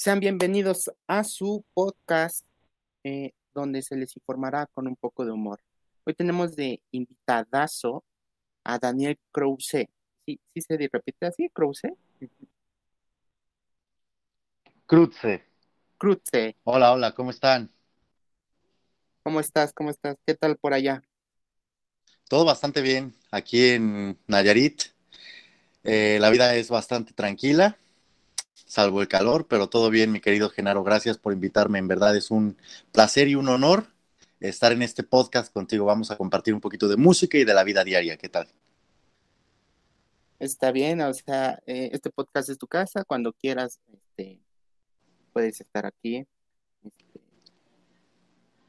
Sean bienvenidos a su podcast eh, donde se les informará con un poco de humor. Hoy tenemos de invitadazo a Daniel Krause. ¿Sí, sí se repite así, Krause? Kruse. Kruse. Hola, hola, ¿cómo están? ¿Cómo estás? ¿Cómo estás? ¿Qué tal por allá? Todo bastante bien aquí en Nayarit. Eh, la vida es bastante tranquila salvo el calor, pero todo bien, mi querido Genaro. Gracias por invitarme. En verdad es un placer y un honor estar en este podcast contigo. Vamos a compartir un poquito de música y de la vida diaria. ¿Qué tal? Está bien, o sea, eh, este podcast es tu casa. Cuando quieras, este, puedes estar aquí. Este,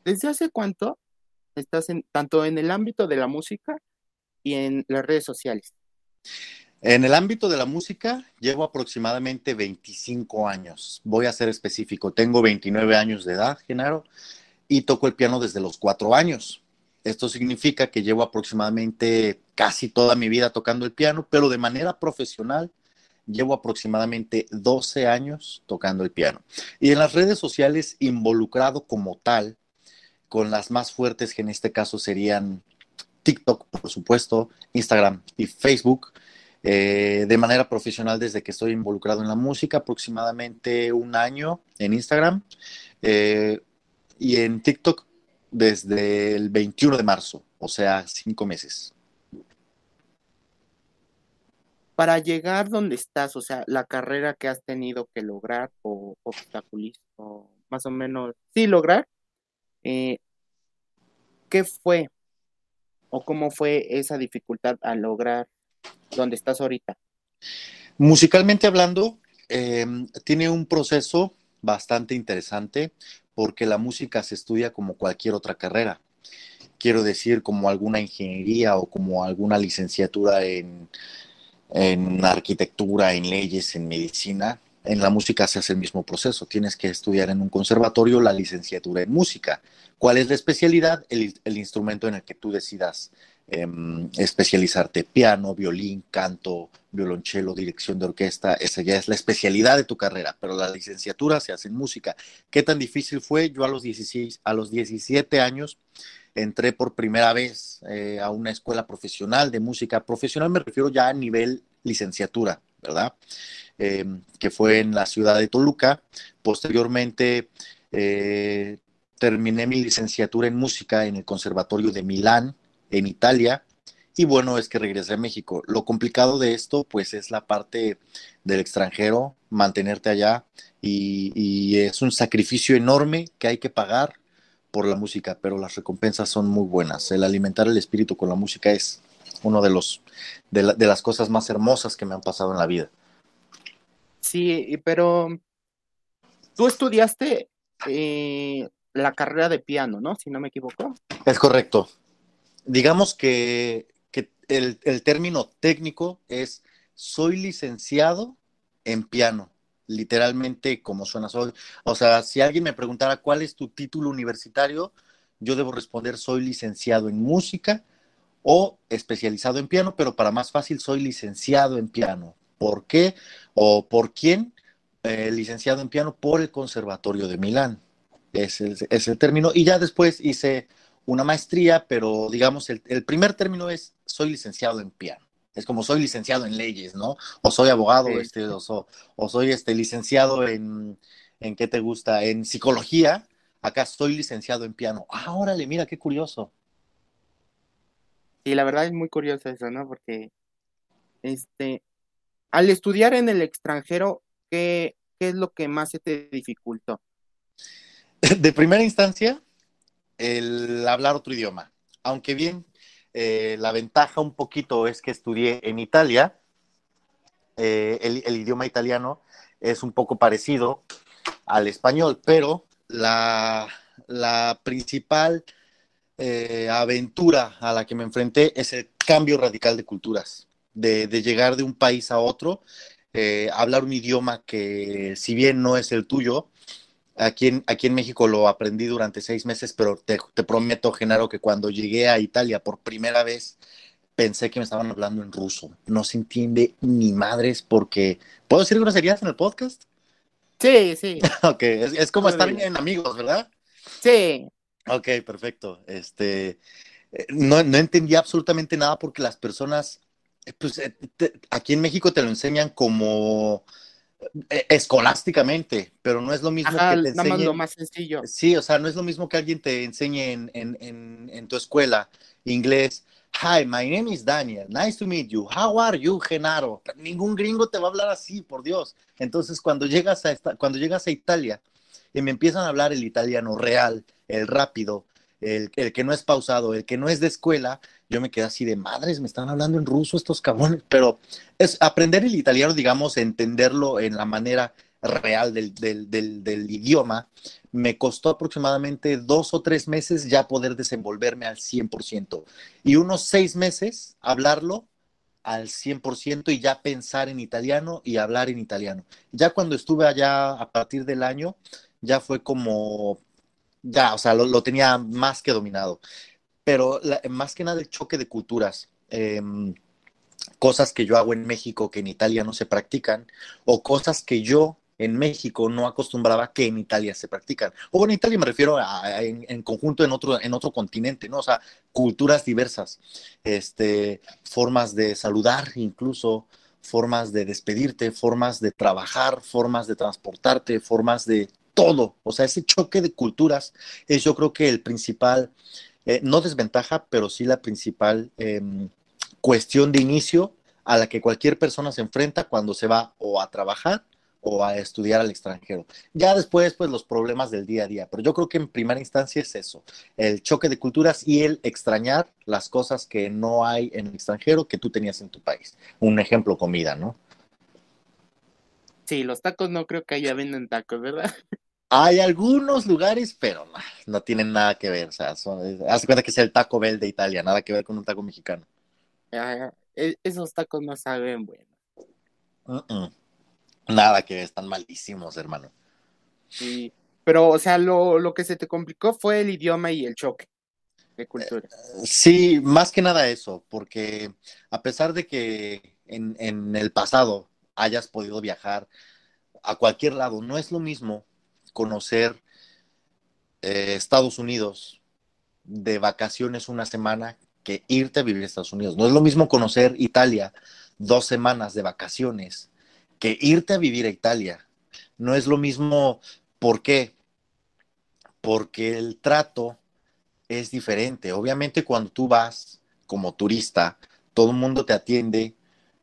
¿Desde hace cuánto estás en, tanto en el ámbito de la música y en las redes sociales? En el ámbito de la música llevo aproximadamente 25 años. Voy a ser específico. Tengo 29 años de edad, Genaro, y toco el piano desde los 4 años. Esto significa que llevo aproximadamente casi toda mi vida tocando el piano, pero de manera profesional llevo aproximadamente 12 años tocando el piano. Y en las redes sociales involucrado como tal, con las más fuertes que en este caso serían TikTok, por supuesto, Instagram y Facebook eh, de manera profesional desde que estoy involucrado en la música, aproximadamente un año en Instagram eh, y en TikTok desde el 21 de marzo, o sea, cinco meses. Para llegar donde estás, o sea, la carrera que has tenido que lograr o obstaculizar, o más o menos, sí lograr, eh, ¿qué fue o cómo fue esa dificultad a lograr donde estás ahorita? Musicalmente hablando, em, tiene un proceso bastante interesante porque la música se estudia como cualquier otra carrera. Quiero decir, como alguna ingeniería o como alguna licenciatura en, en arquitectura, en leyes, en medicina. En la música se hace el mismo proceso. Tienes que estudiar en un conservatorio la licenciatura en música. ¿Cuál es la especialidad? El, el instrumento en el que tú decidas Em, especializarte piano, violín, canto, violonchelo, dirección de orquesta, esa ya es la especialidad de tu carrera, pero la licenciatura se hace en música. ¿Qué tan difícil fue? Yo a los 16, a los 17 años entré por primera vez eh, a una escuela profesional de música. Profesional me refiero ya a nivel licenciatura, ¿verdad? Em, que fue en la ciudad de Toluca. Posteriormente eh, terminé mi licenciatura en música en el Conservatorio de Milán, en Italia. Y bueno, es que regresé a México. Lo complicado de esto, pues, es la parte del extranjero, mantenerte allá. Y, es un sacrificio enorme que hay que pagar por la música, pero las recompensas son muy buenas. El alimentar el espíritu con la música es uno de los de, las cosas más hermosas que me han pasado en la vida. Sí, pero tú estudiaste eh, la carrera de piano, ¿no? Si no me equivoco. Es correcto digamos que, el, término técnico es soy licenciado en piano, literalmente como suena soy. O sea, si alguien me preguntara cuál es tu título universitario, yo debo responder soy licenciado en música o especializado en piano, pero para más fácil soy licenciado en piano. ¿Por qué? ¿O por quién? Eh, licenciado en piano por el Conservatorio de Milán. Es es el término. Y ya después hice una maestría, pero digamos, el, primer término es soy licenciado en piano. Es como soy licenciado en leyes, ¿no? O soy abogado, este, o, soy este, licenciado en, ¿en qué te gusta? En psicología. Acá soy licenciado en piano. Ah, órale, mira, qué curioso. Sí, la verdad es muy curioso eso, ¿no? Porque, este, al estudiar en el extranjero, ¿qué, qué es lo que más se te dificultó? De primera instancia, el hablar otro idioma. Aunque bien, eh, la ventaja un poquito es que estudié en Italia, eh, el, idioma italiano es un poco parecido al español, pero la, principal eh, aventura a la que me enfrenté es el cambio radical de culturas, de, de llegar de un país a otro, hablar un idioma que si bien no es el tuyo, Aquí en, aquí en México lo aprendí durante seis meses, pero te, prometo, Genaro, que cuando llegué a Italia por primera vez, pensé que me estaban hablando en ruso. No se entiende ni madres porque... ¿Puedo decir groserías en el podcast? Sí, sí. ok, es, como estar en amigos, ¿verdad? Sí. Ok, perfecto. Este, eh, no, no entendía absolutamente nada porque las personas, eh, pues eh, aquí en México te lo enseñan como escolásticamente, pero no es lo mismo que te enseñen. lo más sencillo. Sí, o sea, no es lo mismo que alguien te enseñe en, en, en, tu escuela inglés. Hi, my name is Daniel. Nice to meet you. How are you, Genaro? Ningún gringo te va a hablar así, por Dios. Entonces, cuando llegas a, esta, cuando llegas a Italia y me empiezan a hablar el italiano real, el rápido, el, que no es pausado, el que no es de escuela, yo me quedé así de madres, me están hablando en ruso estos cabrones, pero es aprender el italiano, digamos, entenderlo en la manera real del, del, idioma, me costó aproximadamente dos o tres meses ya poder desenvolverme al 100% y unos seis meses hablarlo al 100% y ya pensar en italiano y hablar en italiano. Ya cuando estuve allá a partir del año, ya fue como ya, o sea, lo, tenía más que dominado. Pero más que nada el choque de culturas. Em, cosas que yo hago en México que en Italia no se practican, o cosas que yo en México no acostumbraba que en Italia se practican. O en Italia me refiero a, en, conjunto en otro, en otro continente, ¿no? O sea, culturas diversas, este, formas de saludar incluso, formas de despedirte, formas de trabajar, formas de transportarte, formas de todo. O sea, ese choque de culturas es yo creo que el principal, eh, no desventaja, pero sí la principal em, cuestión de inicio a la que cualquier persona se enfrenta cuando se va o a trabajar o a estudiar al extranjero. Ya después, pues los problemas del día a día, pero yo creo que en primera instancia es eso, el choque de culturas y el extrañar las cosas que no hay en el extranjero que tú tenías en tu país. Un ejemplo, comida, ¿no? Sí, los tacos no creo que haya venden tacos, ¿verdad? Hay algunos lugares, pero no, tienen nada que ver. O sea, haz cuenta que es el Taco Bell de Italia, nada que ver con un taco mexicano. E, esos tacos no saben bueno. Nada que ver, están malísimos, hermano. Sí, pero, o sea, lo, lo, que se te complicó fue el idioma y el choque de cultura. Eh, sí, más que nada eso, porque a pesar de que en, en el pasado hayas podido viajar a cualquier lado, no es lo mismo conocer eh, Estados Unidos de vacaciones una semana que irte a vivir a Estados Unidos. No es lo mismo conocer Italia dos semanas de vacaciones que irte a vivir a Italia. No es lo mismo, ¿por qué? Porque el trato es diferente. Obviamente cuando tú vas como turista, todo el mundo te atiende,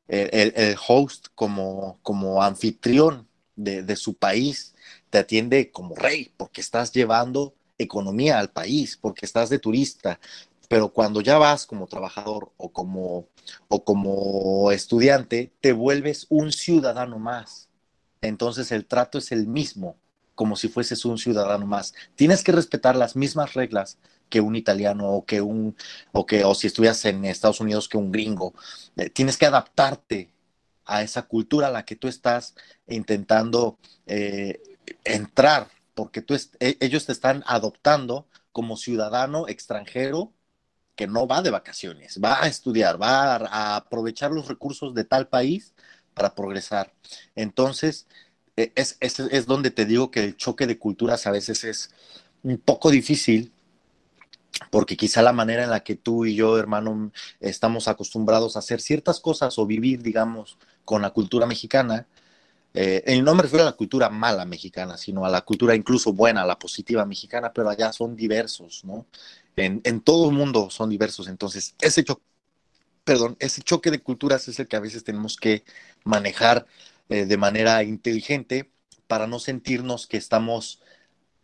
el, host como, como anfitrión de, de su país te atiende como rey, porque estás llevando economía al país, porque estás de turista, pero cuando ya vas como trabajador o como, o como estudiante, te vuelves un ciudadano más. Entonces el trato es el mismo, como si fueses un ciudadano más. Tienes que respetar las mismas reglas que un italiano o que un, o que, o si estuvieras en Estados Unidos que un gringo. Eh, tienes que adaptarte a esa cultura a la que tú estás intentando eh, entrar, porque tú e, ellos te están adoptando como ciudadano extranjero que no va de vacaciones, va a estudiar, va a, aprovechar los recursos de tal país para progresar. Entonces, e, es, es, es, donde te digo que el choque de culturas a veces es un poco difícil, porque quizá la manera en la que tú y yo, hermano, estamos acostumbrados a hacer ciertas cosas o vivir, digamos, con la cultura mexicana, eh, no me refiero a la cultura mala mexicana, sino a la cultura incluso buena, la positiva mexicana, pero allá son diversos, ¿no? En, todo el mundo son diversos, entonces ese choque, perdón, ese choque de culturas es el que a veces tenemos que manejar eh, de manera inteligente para no sentirnos que estamos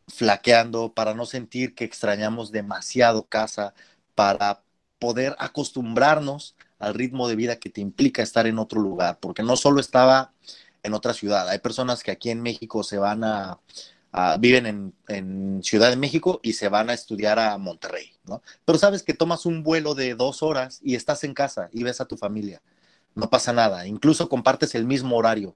flaqueando, para no sentir que extrañamos demasiado casa, para poder acostumbrarnos al ritmo de vida que te implica estar en otro lugar, porque no solo estaba en otra ciudad. Hay personas que aquí en México se van a, viven en, Ciudad de México y se van a estudiar a Monterrey, ¿no? Pero sabes que tomas un vuelo de dos horas y estás en casa y ves a tu familia. No pasa nada, incluso compartes el mismo horario,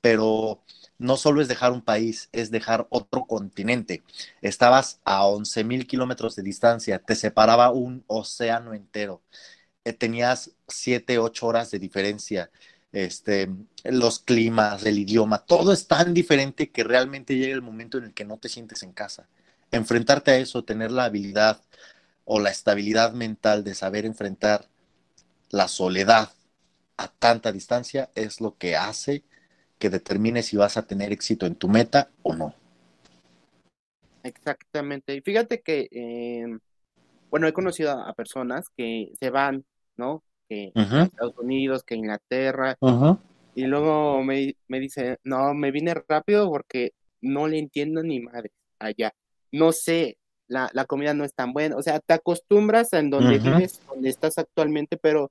pero no solo es dejar un país, es dejar otro continente. Estabas a 11 mil kilómetros de distancia, te separaba un océano entero, eh, tenías siete, ocho horas de diferencia este, los climas, el idioma, todo es tan diferente que realmente llega el momento en el que no te sientes en casa. Enfrentarte a eso, tener la habilidad o la estabilidad mental de saber enfrentar la soledad a tanta distancia es lo que hace que determine si vas a tener éxito en tu meta o no. Exactamente. Y fíjate que, em, bueno, he conocido a, personas que se van, ¿no? Que Estados Unidos, que Inglaterra, y luego me, me dice, no, me vine rápido porque no le entiendo ni madre allá. No sé, la, la comida no es tan buena. O sea, te acostumbras en donde vives, donde estás actualmente, pero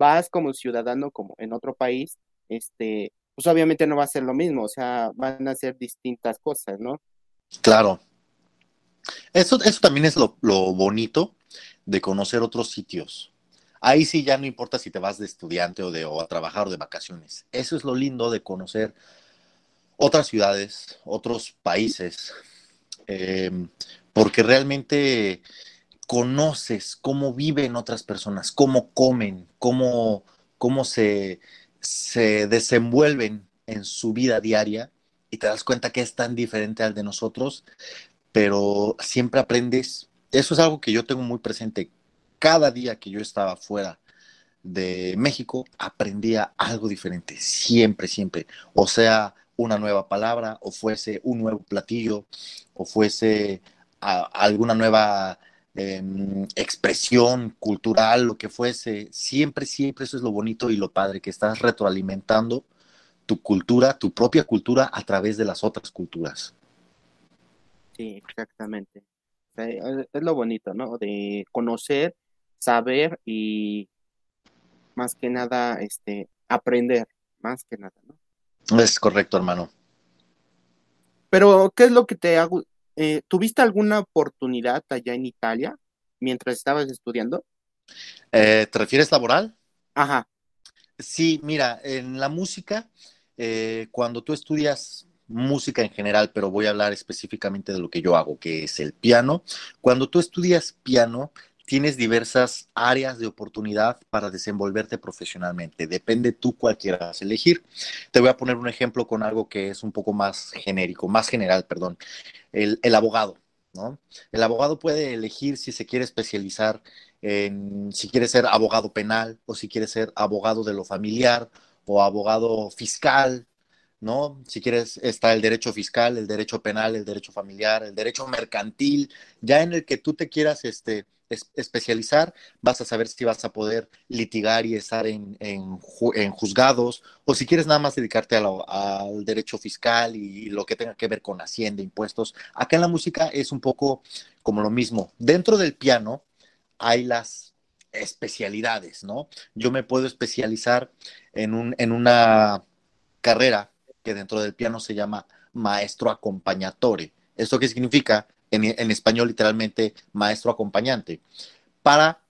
vas como ciudadano, como en otro país, este, pues obviamente no va a ser lo mismo, o sea, van a ser distintas cosas, ¿no? Claro. Eso, eso también es lo, bonito de conocer otros sitios. Ahí sí ya no importa si te vas de estudiante o de o a trabajar o de vacaciones. Eso es lo lindo de conocer otras ciudades, otros países, em, porque realmente conoces cómo viven otras personas, cómo comen, cómo, cómo se, se desenvuelven en su vida diaria y te das cuenta que es tan diferente al de nosotros, pero siempre aprendes. Eso es algo que yo tengo muy presente. Cada día que yo estaba fuera de México, aprendía algo diferente, siempre, siempre. O sea, una nueva palabra, o fuese un nuevo platillo, o fuese alguna nueva em, expresión cultural, lo que fuese. Siempre, siempre eso es lo bonito y lo padre, que estás retroalimentando tu cultura, tu propia cultura a través de las otras culturas. Sí, exactamente. Es lo bonito, ¿no? De conocer, saber y más que nada, este, aprender, más que nada, ¿no? Es correcto, hermano. Pero, ¿qué es lo que te hago? Eh, ¿Tuviste alguna oportunidad allá en Italia mientras estabas estudiando? Eh, ¿Te refieres laboral? Ajá. Sí, mira, en la música eh, cuando tú estudias música en general, pero voy a hablar específicamente de lo que yo hago, que es el piano, cuando tú estudias piano, tienes diversas áreas de oportunidad para desenvolverte profesionalmente. Depende tú cuál quieras elegir. Te voy a poner un ejemplo con algo que es un poco más genérico, más general, perdón. El, abogado, ¿no? El abogado puede elegir si se quiere especializar en, si quiere ser abogado penal o si quiere ser abogado de lo familiar o abogado fiscal, ¿no? Si quieres, está el derecho fiscal, el derecho penal, el derecho familiar, el derecho mercantil, ya en el que tú te quieras este, especializar, vas a saber si vas a poder litigar y estar en, en, juzgados, o si quieres nada más dedicarte al derecho fiscal y lo que tenga que ver con hacienda, impuestos. Acá en la música es un poco como lo mismo. Dentro del piano hay las especialidades, ¿no? Yo me puedo especializar en, un, en una carrera que dentro del piano se llama maestro acompañatore. ¿Esto qué significa? En, español literalmente maestro acompañante. Para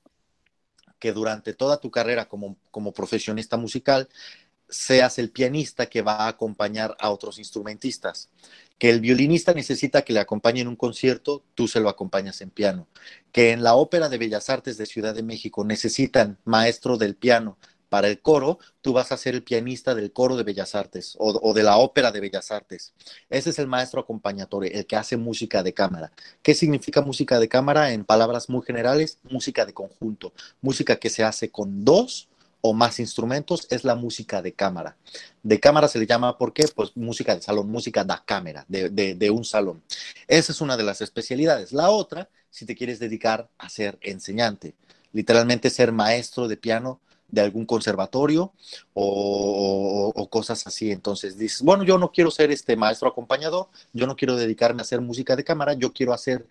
que durante toda tu carrera como, como profesionista musical seas el pianista que va a acompañar a otros instrumentistas que el violinista necesita que le acompañe en un concierto, tú se lo acompañas en piano. Que en la Ópera de Bellas Artes de Ciudad de México necesitan maestro del piano para el coro, tú vas a ser el pianista del coro de Bellas Artes o, de la Ópera de Bellas Artes. Ese es el maestro acompañatore, el que hace música de cámara. ¿Qué significa música de cámara? En palabras muy generales, música de conjunto, música que se hace con dos o más instrumentos es la música de cámara. De cámara se le llama, ¿por qué? Pues música de salón, música da cámara, de, un salón. Esa es una de las especialidades. La otra, si te quieres dedicar a ser enseñante, literalmente ser maestro de piano de algún conservatorio o, cosas así. Entonces dices, bueno, yo no quiero ser este maestro acompañador, yo no quiero dedicarme a hacer música de cámara, yo quiero hacer,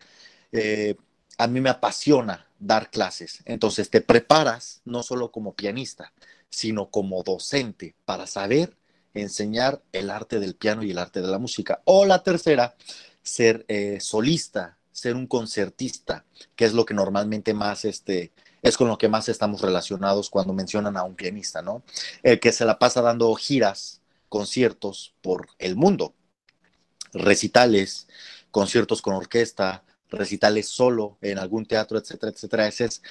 eh, a mí me apasiona dar clases. Entonces te preparas no solo como pianista, sino como docente para saber enseñar el arte del piano y el arte de la música. O la tercera, ser eh, solista, ser un concertista, que es lo que normalmente más, este, es con lo que más estamos relacionados cuando mencionan a un pianista, ¿no? El que se la pasa dando giras, conciertos por el mundo, recitales, conciertos con orquesta, recitales solo en algún teatro, etcétera, etcétera. Ese es,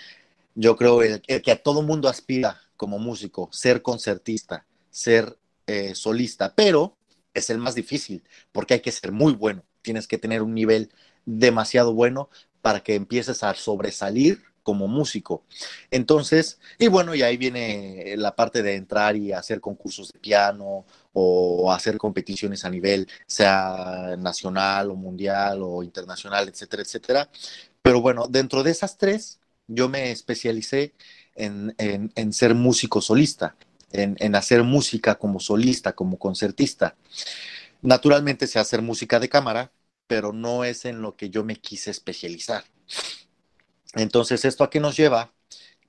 yo creo, el, que a todo mundo aspira como músico, ser concertista, ser eh, solista, pero es el más difícil porque hay que ser muy bueno. Tienes que tener un nivel demasiado bueno para que empieces a sobresalir como músico. Entonces, y bueno, y ahí viene la parte de entrar y hacer concursos de piano o hacer competiciones a nivel, sea nacional o mundial o internacional, etcétera, etcétera. Pero bueno, dentro de esas tres, yo me especialicé en, ser músico solista, en, en hacer música como solista, como concertista. Naturalmente sé hacer música de cámara, pero no es en lo que yo me quise especializar. Entonces, ¿esto a qué nos lleva?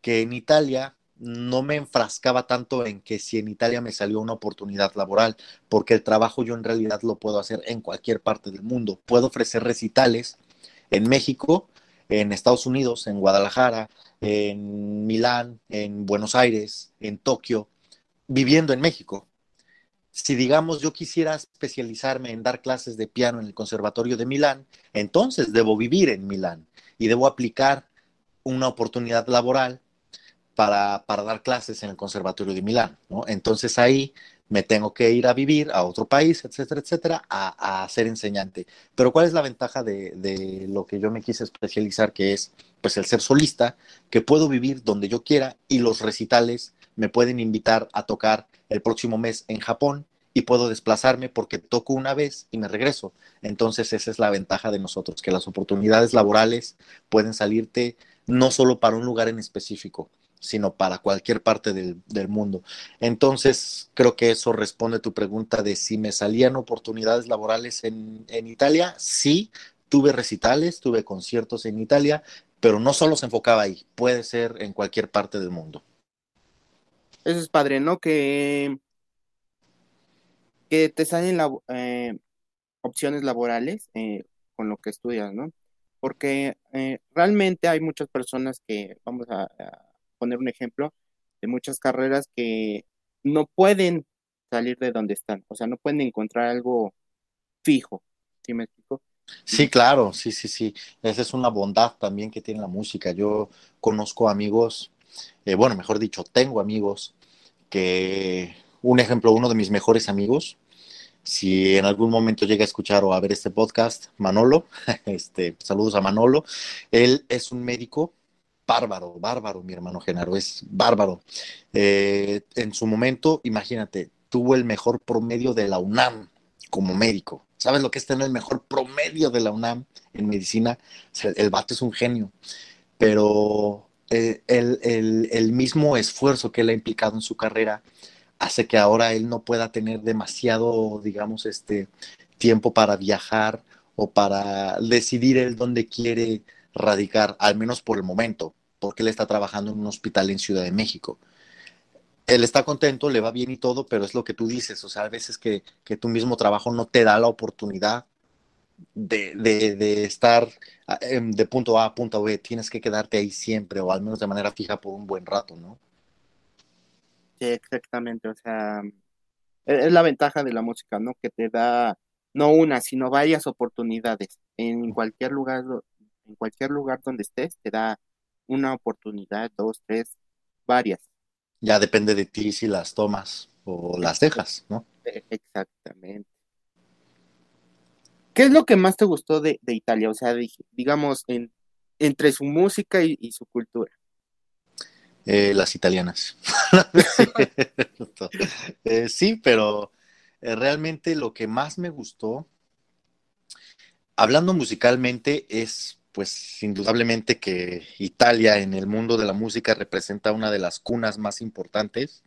Que en Italia no me enfrascaba tanto en que si en Italia me salió una oportunidad laboral, porque el trabajo yo en realidad lo puedo hacer en cualquier parte del mundo. Puedo ofrecer recitales en México, en Estados Unidos, en Guadalajara, en Milán, en Buenos Aires, en Tokio, viviendo en México. Si digamos yo quisiera especializarme en dar clases de piano en el Conservatorio de Milán, entonces debo vivir en Milán y debo aplicar una oportunidad laboral para, dar clases en el Conservatorio de Milán. Entonces ahí me tengo que ir a vivir a otro país, etcétera, etcétera, a, ser enseñante. Pero ¿cuál es la ventaja de, de, lo que yo me quise especializar, que es pues el ser solista, que puedo vivir donde yo quiera y los recitales me pueden invitar a tocar el próximo mes en Japón y puedo desplazarme porque toco una vez y me regreso. Entonces esa es la ventaja de nosotros, que las oportunidades laborales pueden salirte no solo para un lugar en específico, sino para cualquier parte del, mundo. Entonces creo que eso responde a tu pregunta de si me salían oportunidades laborales en, en Italia. Sí, tuve recitales, tuve conciertos en Italia, pero no solo se enfocaba ahí, puede ser en cualquier parte del mundo. Eso es padre, ¿no? Que que te salen eh, opciones laborales eh, con lo que estudias, ¿no? Porque eh, realmente hay muchas personas que, vamos a, poner un ejemplo, de muchas carreras que no pueden salir de donde están, o sea, no pueden encontrar algo fijo, ¿sí me explico? Sí, claro, sí, sí, sí. Esa es una bondad también que tiene la música. Yo conozco amigos, bueno, mejor dicho, tengo amigos que un ejemplo, uno de mis mejores amigos, si en algún momento llega a escuchar o a ver este podcast, Manolo, este, saludos a Manolo, él es un médico bárbaro, bárbaro, mi hermano Genaro, es bárbaro. Eh, en su momento, imagínate, tuvo el mejor promedio de la UNAM como médico. ¿Sabes lo que es tener el mejor promedio de la UNAM en medicina? el vato es un genio, pero eh, el mismo esfuerzo que él ha implicado en su carrera hace que ahora él no pueda tener demasiado, digamos, este tiempo para viajar o para decidir él dónde quiere radicar, al menos por el momento, porque él está trabajando en un hospital en Ciudad de México. Él está contento, le va bien y todo, pero es lo que tú dices, o sea, a veces que, que tu mismo trabajo no te da la oportunidad de, de, de, estar em, de punto A a punto B, tienes que quedarte ahí siempre o al menos de manera fija por un buen rato, ¿no? Sí, exactamente, o sea, e-, es la ventaja de la música, ¿no? Que te da no una, sino varias oportunidades. En cualquier lugar, en cualquier lugar donde estés, te da una oportunidad, dos, tres, varias. Ya depende de ti si las tomas o las dejas, ¿no? E-, exactamente. ¿Qué es lo que más te gustó de, Italia? O sea, digamos, en, entre su música y su cultura. Eh, las italianas. Eh, sí, pero eh, realmente lo que más me gustó, hablando musicalmente, es pues indudablemente que Italia en el mundo de la música representa una de las cunas más importantes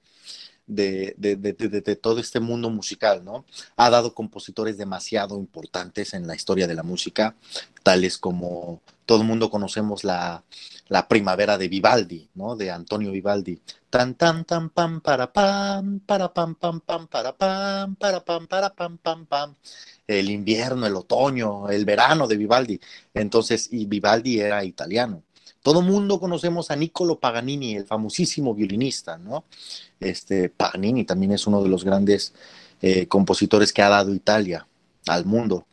de, de, todo este mundo musical, ¿no? Ha dado compositores demasiado importantes en la historia de la música, tales como todo el mundo conocemos la, la primavera de Vivaldi, ¿no? De Antonio Vivaldi. Tan tan tan pam para pam, para pam pam pam para pam, para pam para pam. El invierno, el otoño, el verano de Vivaldi. Entonces, y Vivaldi era italiano. Todo mundo conocemos a Niccolo Paganini, el famosísimo violinista, ¿no? Este, Paganini también es uno de los grandes eh, compositores que ha dado Italia al mundo.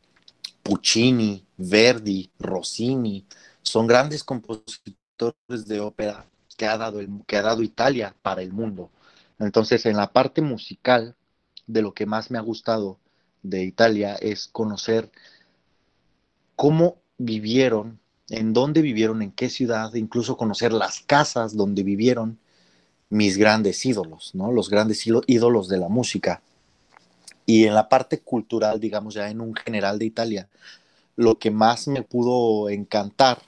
Puccini, Verdi, Rossini, son grandes compositores de ópera que ha dado, que ha dado Italia para el mundo. Entonces, en la parte musical, de lo que más me ha gustado de Italia es conocer cómo vivieron, en dónde vivieron, en qué ciudad, incluso conocer las casas donde vivieron mis grandes ídolos, ¿no? Los grandes ídolos de la música. Y en la parte cultural, digamos ya en un general de Italia, lo que más me pudo encantar,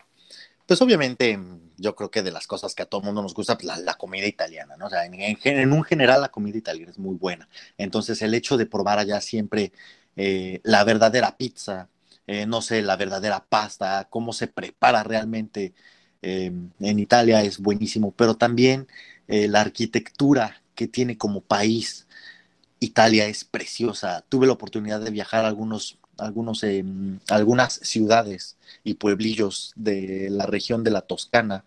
pues obviamente yo creo que de las cosas que a todo mundo nos gusta, pues la, comida italiana, ¿no? O sea, en, un general la comida italiana es muy buena. Entonces el hecho de probar allá siempre eh, la verdadera pizza, eh, no sé, la verdadera pasta, cómo se prepara realmente eh, en Italia es buenísimo, pero también eh, la arquitectura que tiene como país. Italia es preciosa. Tuve la oportunidad de viajar a algunos, algunos, em, algunas ciudades y pueblillos de la región de la Toscana,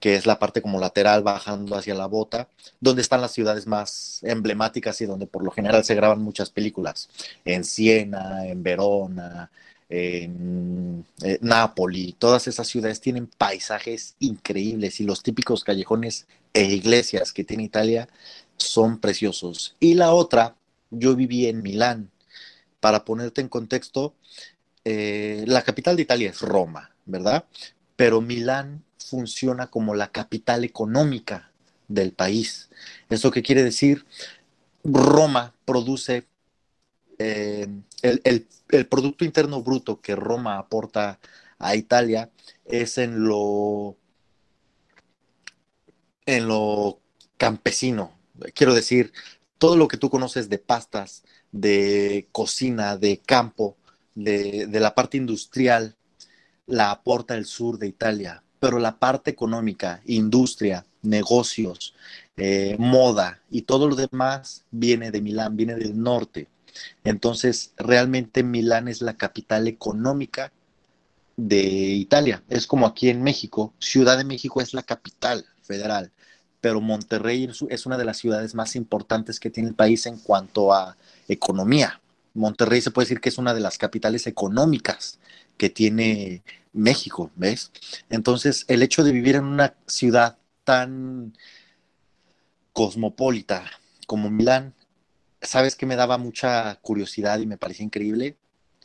que es la parte como lateral bajando hacia la bota, donde están las ciudades más emblemáticas y donde por lo general se graban muchas películas. En Siena, en Verona, en eh, Nápoli, todas esas ciudades tienen paisajes increíbles y los típicos callejones e iglesias que tiene Italia son preciosos. Y la otra, yo viví en Milán. Para ponerte en contexto, eh, la capital de Italia es Roma, ¿verdad? Pero Milán funciona como la capital económica del país. ¿Eso qué quiere decir? Roma produce eh, el, Producto Interno Bruto que Roma aporta a Italia es en lo, en lo campesino. Quiero decir, todo lo que tú conoces de pastas, de cocina, de campo, de, la parte industrial, la aporta el sur de Italia, pero la parte económica, industria, negocios, eh, moda y todo lo demás viene de Milán, viene del norte. Entonces, realmente Milán es la capital económica de Italia. Es como aquí en México, Ciudad de México es la capital federal, pero Monterrey es una de las ciudades más importantes que tiene el país en cuanto a economía. Monterrey se puede decir que es una de las capitales económicas que tiene México, ¿ves? Entonces, el hecho de vivir en una ciudad tan cosmopolita como Milán ¿sabes que me daba mucha curiosidad y me parecía increíble?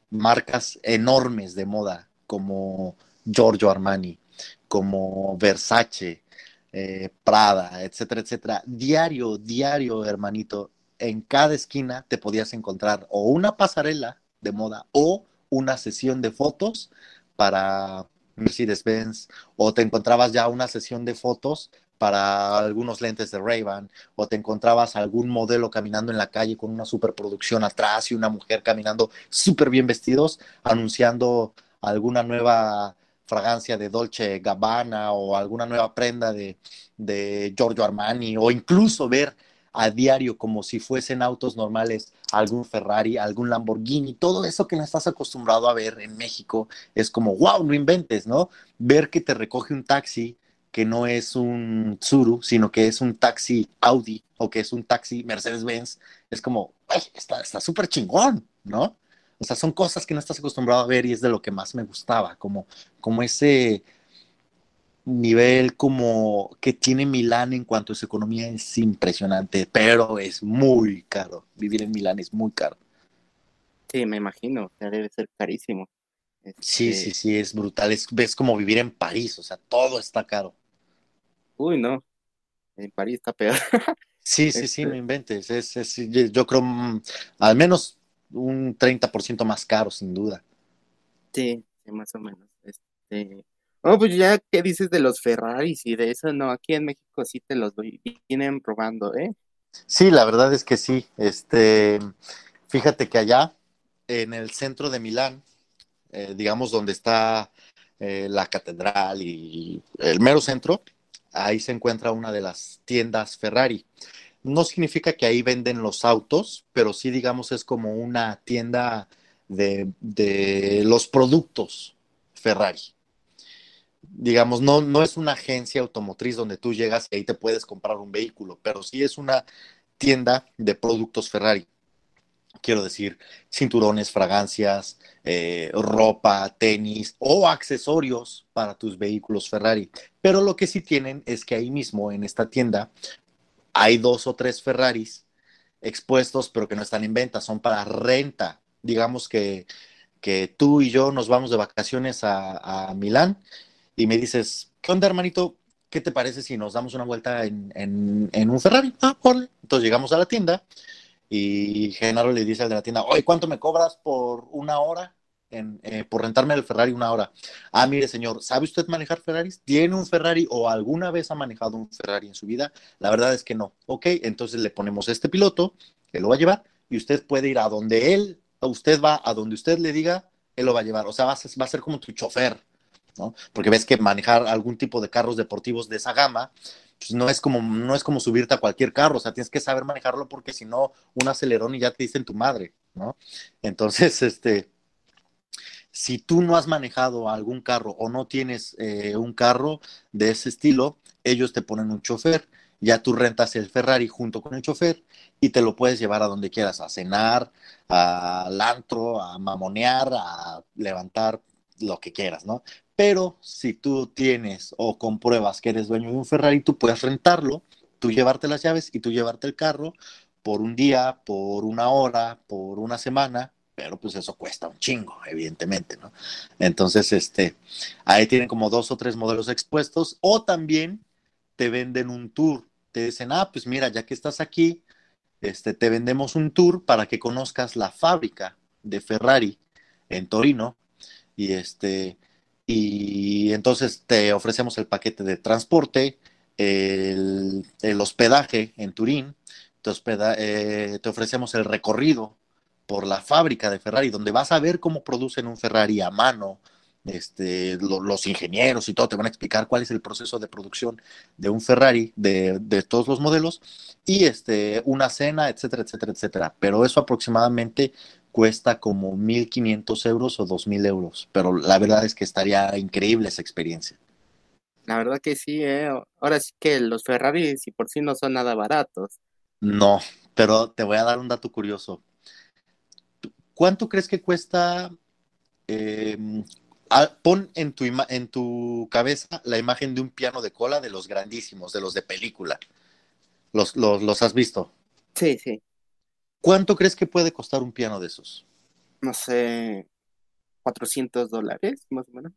Marcas enormes de moda como Giorgio Armani, como Versace, eh, Prada, etcétera, etcétera. Diario, diario, hermanito, en cada esquina te podías encontrar o una pasarela de moda o una sesión de fotos para Mercedes-Benz o te encontrabas ya una sesión de fotos para algunos lentes de Ray-Ban o te encontrabas algún modelo caminando en la calle con una superproducción atrás y una mujer caminando súper bien vestidos anunciando alguna nueva fragancia de Dolce Gabbana o alguna nueva prenda de, de Giorgio Armani o incluso ver a diario como si fuesen autos normales algún Ferrari, algún Lamborghini, todo eso que no estás acostumbrado a ver en México es como, wow, no inventes, ¿no? Ver que te recoge un taxi que no es un Tsuru, sino que es un taxi Audi o que es un taxi Mercedes-Benz, es como, está súper chingón, ¿no? O sea, son cosas que no estás acostumbrado a ver y es de lo que más me gustaba, como, como ese nivel como que tiene Milán en cuanto a su economía es impresionante, pero es muy caro. Vivir en Milán es muy caro. Sí, me imagino, o sea, debe ser carísimo. Sí, este sí, sí, es brutal. Es, ves como vivir en París, o sea, todo está caro. Uy, no. En París está peor. sí, sí, sí, no este inventes. Es, yo creo mm, al menos un 30% más caro, sin duda. Sí, más o menos. Este, oh, pues ya, ¿qué dices de los Ferraris y de eso? No, aquí en México sí te los vienen probando, ¿eh? Sí, la verdad es que sí. Este, fíjate que allá, en el centro de Milán, eh, digamos donde está eh, la catedral y el mero centro, ahí se encuentra una de las tiendas Ferrari. No significa que ahí venden los autos, pero sí, digamos, es como una tienda de, los productos Ferrari. Digamos, no, no es una agencia automotriz donde tú llegas y ahí te puedes comprar un vehículo, pero sí es una tienda de productos Ferrari. Quiero decir, cinturones, fragancias, eh, ropa, tenis o accesorios para tus vehículos Ferrari. Pero lo que sí tienen es que ahí mismo en esta tienda hay dos o tres Ferraris expuestos, pero que no están en venta, son para renta. Digamos que, que tú y yo nos vamos de vacaciones a, a Milán y me dices, ¿qué onda, hermanito? ¿Qué te parece si nos damos una vuelta en, en, un Ferrari? Ah, por Entonces llegamos a la tienda y Genaro le dice al de la tienda, oye, ¿cuánto me cobras por una hora? En, eh, por rentarme el Ferrari una hora. Ah, mire, señor, ¿sabe usted manejar Ferraris? ¿Tiene un Ferrari o alguna vez ha manejado un Ferrari en su vida? La verdad es que no. Ok, entonces le ponemos este piloto, que lo va a llevar, y usted puede ir a donde él, usted va a donde usted le diga, él lo va a llevar. O sea, va a ser, va a ser como tu chofer. Porque ves que manejar algún tipo de carros deportivos de esa gama, pues no es como, no es como subirte a cualquier carro, o sea, tienes que saber manejarlo porque si no, un acelerón y ya te dicen tu madre, ¿no? Entonces, este, si tú no has manejado algún carro o no tienes eh, un carro de ese estilo, ellos te ponen un chofer, ya tú rentas el Ferrari junto con el chofer y te lo puedes llevar a donde quieras, a cenar, al antro, a mamonear, a levantar lo que quieras, ¿no? Pero si tú tienes o compruebas que eres dueño de un Ferrari, tú puedes rentarlo, tú llevarte las llaves y tú llevarte el carro por un día, por una hora, por una semana, pero pues eso cuesta un chingo, evidentemente, ¿no? Entonces, este, ahí tienen como dos o tres modelos expuestos o también te venden un tour, te dicen, ah, pues mira, ya que estás aquí, este, te vendemos un tour para que conozcas la fábrica de Ferrari en Torino y este, y entonces te ofrecemos el paquete de transporte, el, hospedaje en Turín, te, eh, te ofrecemos el recorrido por la fábrica de Ferrari, donde vas a ver cómo producen un Ferrari a mano, este, los ingenieros y todo te van a explicar cuál es el proceso de producción de un Ferrari de, de, todos los modelos y este, una cena, etcétera, etcétera, etcétera. Pero eso aproximadamente cuesta como 1.500 euros o 2.000 euros, pero la verdad es que estaría increíble esa experiencia. La verdad que sí, ¿eh? ahora sí que los Ferraris y por sí no son nada baratos. No, pero te voy a dar un dato curioso. ¿Cuánto crees que cuesta? Em, pon en tu, en tu cabeza la imagen de un piano de cola de los grandísimos, de los de película. ¿Los, los, los has visto? Sí, sí. ¿Cuánto crees que puede costar un piano de esos? No sé, 400 dólares, más o menos.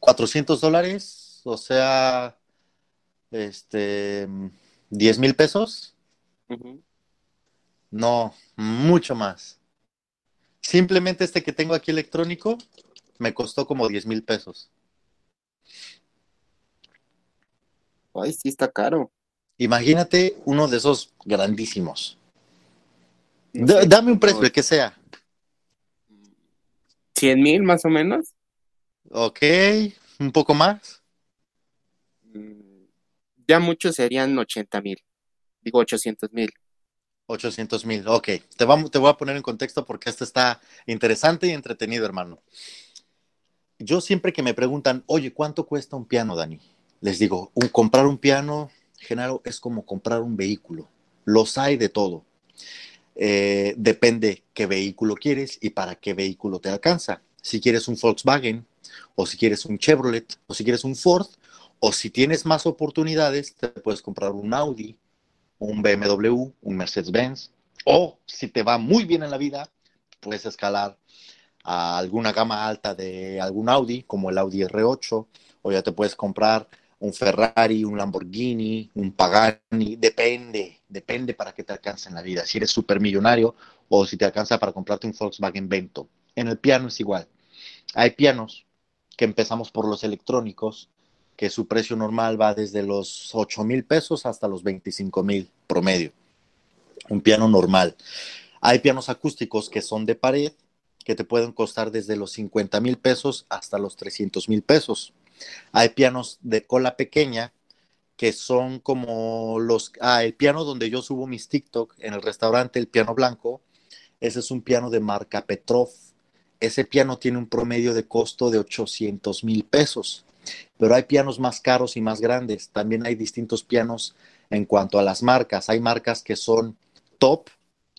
400 dólares, o sea, este, 10 mil pesos. No, mucho más. Simplemente este que tengo aquí electrónico me costó como 10 mil pesos. Ay, sí, está caro. Imagínate uno de esos grandísimos dame un precio, el que sea. 100 mil más o menos. Ok, un poco más. Mm, ya muchos serían 80 mil. Digo 800 mil. 800 mil, ok. Te, vamos, te voy a poner en contexto porque esto está interesante y entretenido, hermano. Yo siempre que me preguntan, oye, ¿cuánto cuesta un piano, Dani? Les digo, un, comprar un piano, Genaro, es como comprar un vehículo. Los hay de todo. Eh, depende qué vehículo quieres y para qué vehículo te alcanza. Si quieres un Volkswagen, o si quieres un Chevrolet, o si quieres un Ford, o si tienes más oportunidades, te puedes comprar un Audi, un BMW, un Mercedes-Benz, o si te va muy bien en la vida, puedes escalar a alguna gama alta de algún Audi, como el Audi R8, o ya te puedes comprar un Ferrari, un Lamborghini, un Pagani, depende, depende para qué te alcance en la vida, si eres supermillonario o si te alcanza para comprarte un Volkswagen Vento. En el piano es igual. Hay pianos que empezamos por los electrónicos, que su precio normal va desde los 8 mil pesos hasta los 25 mil promedio. Un piano normal. Hay pianos acústicos que son de pared, que te pueden costar desde los 50 mil pesos hasta los 300 mil pesos. Hay pianos de cola pequeña que son como los... Ah, el piano donde yo subo mis TikTok en el restaurante, el piano blanco, ese es un piano de marca Petrov. Ese piano tiene un promedio de costo de 800 mil pesos, pero hay pianos más caros y más grandes. También hay distintos pianos en cuanto a las marcas. Hay marcas que son top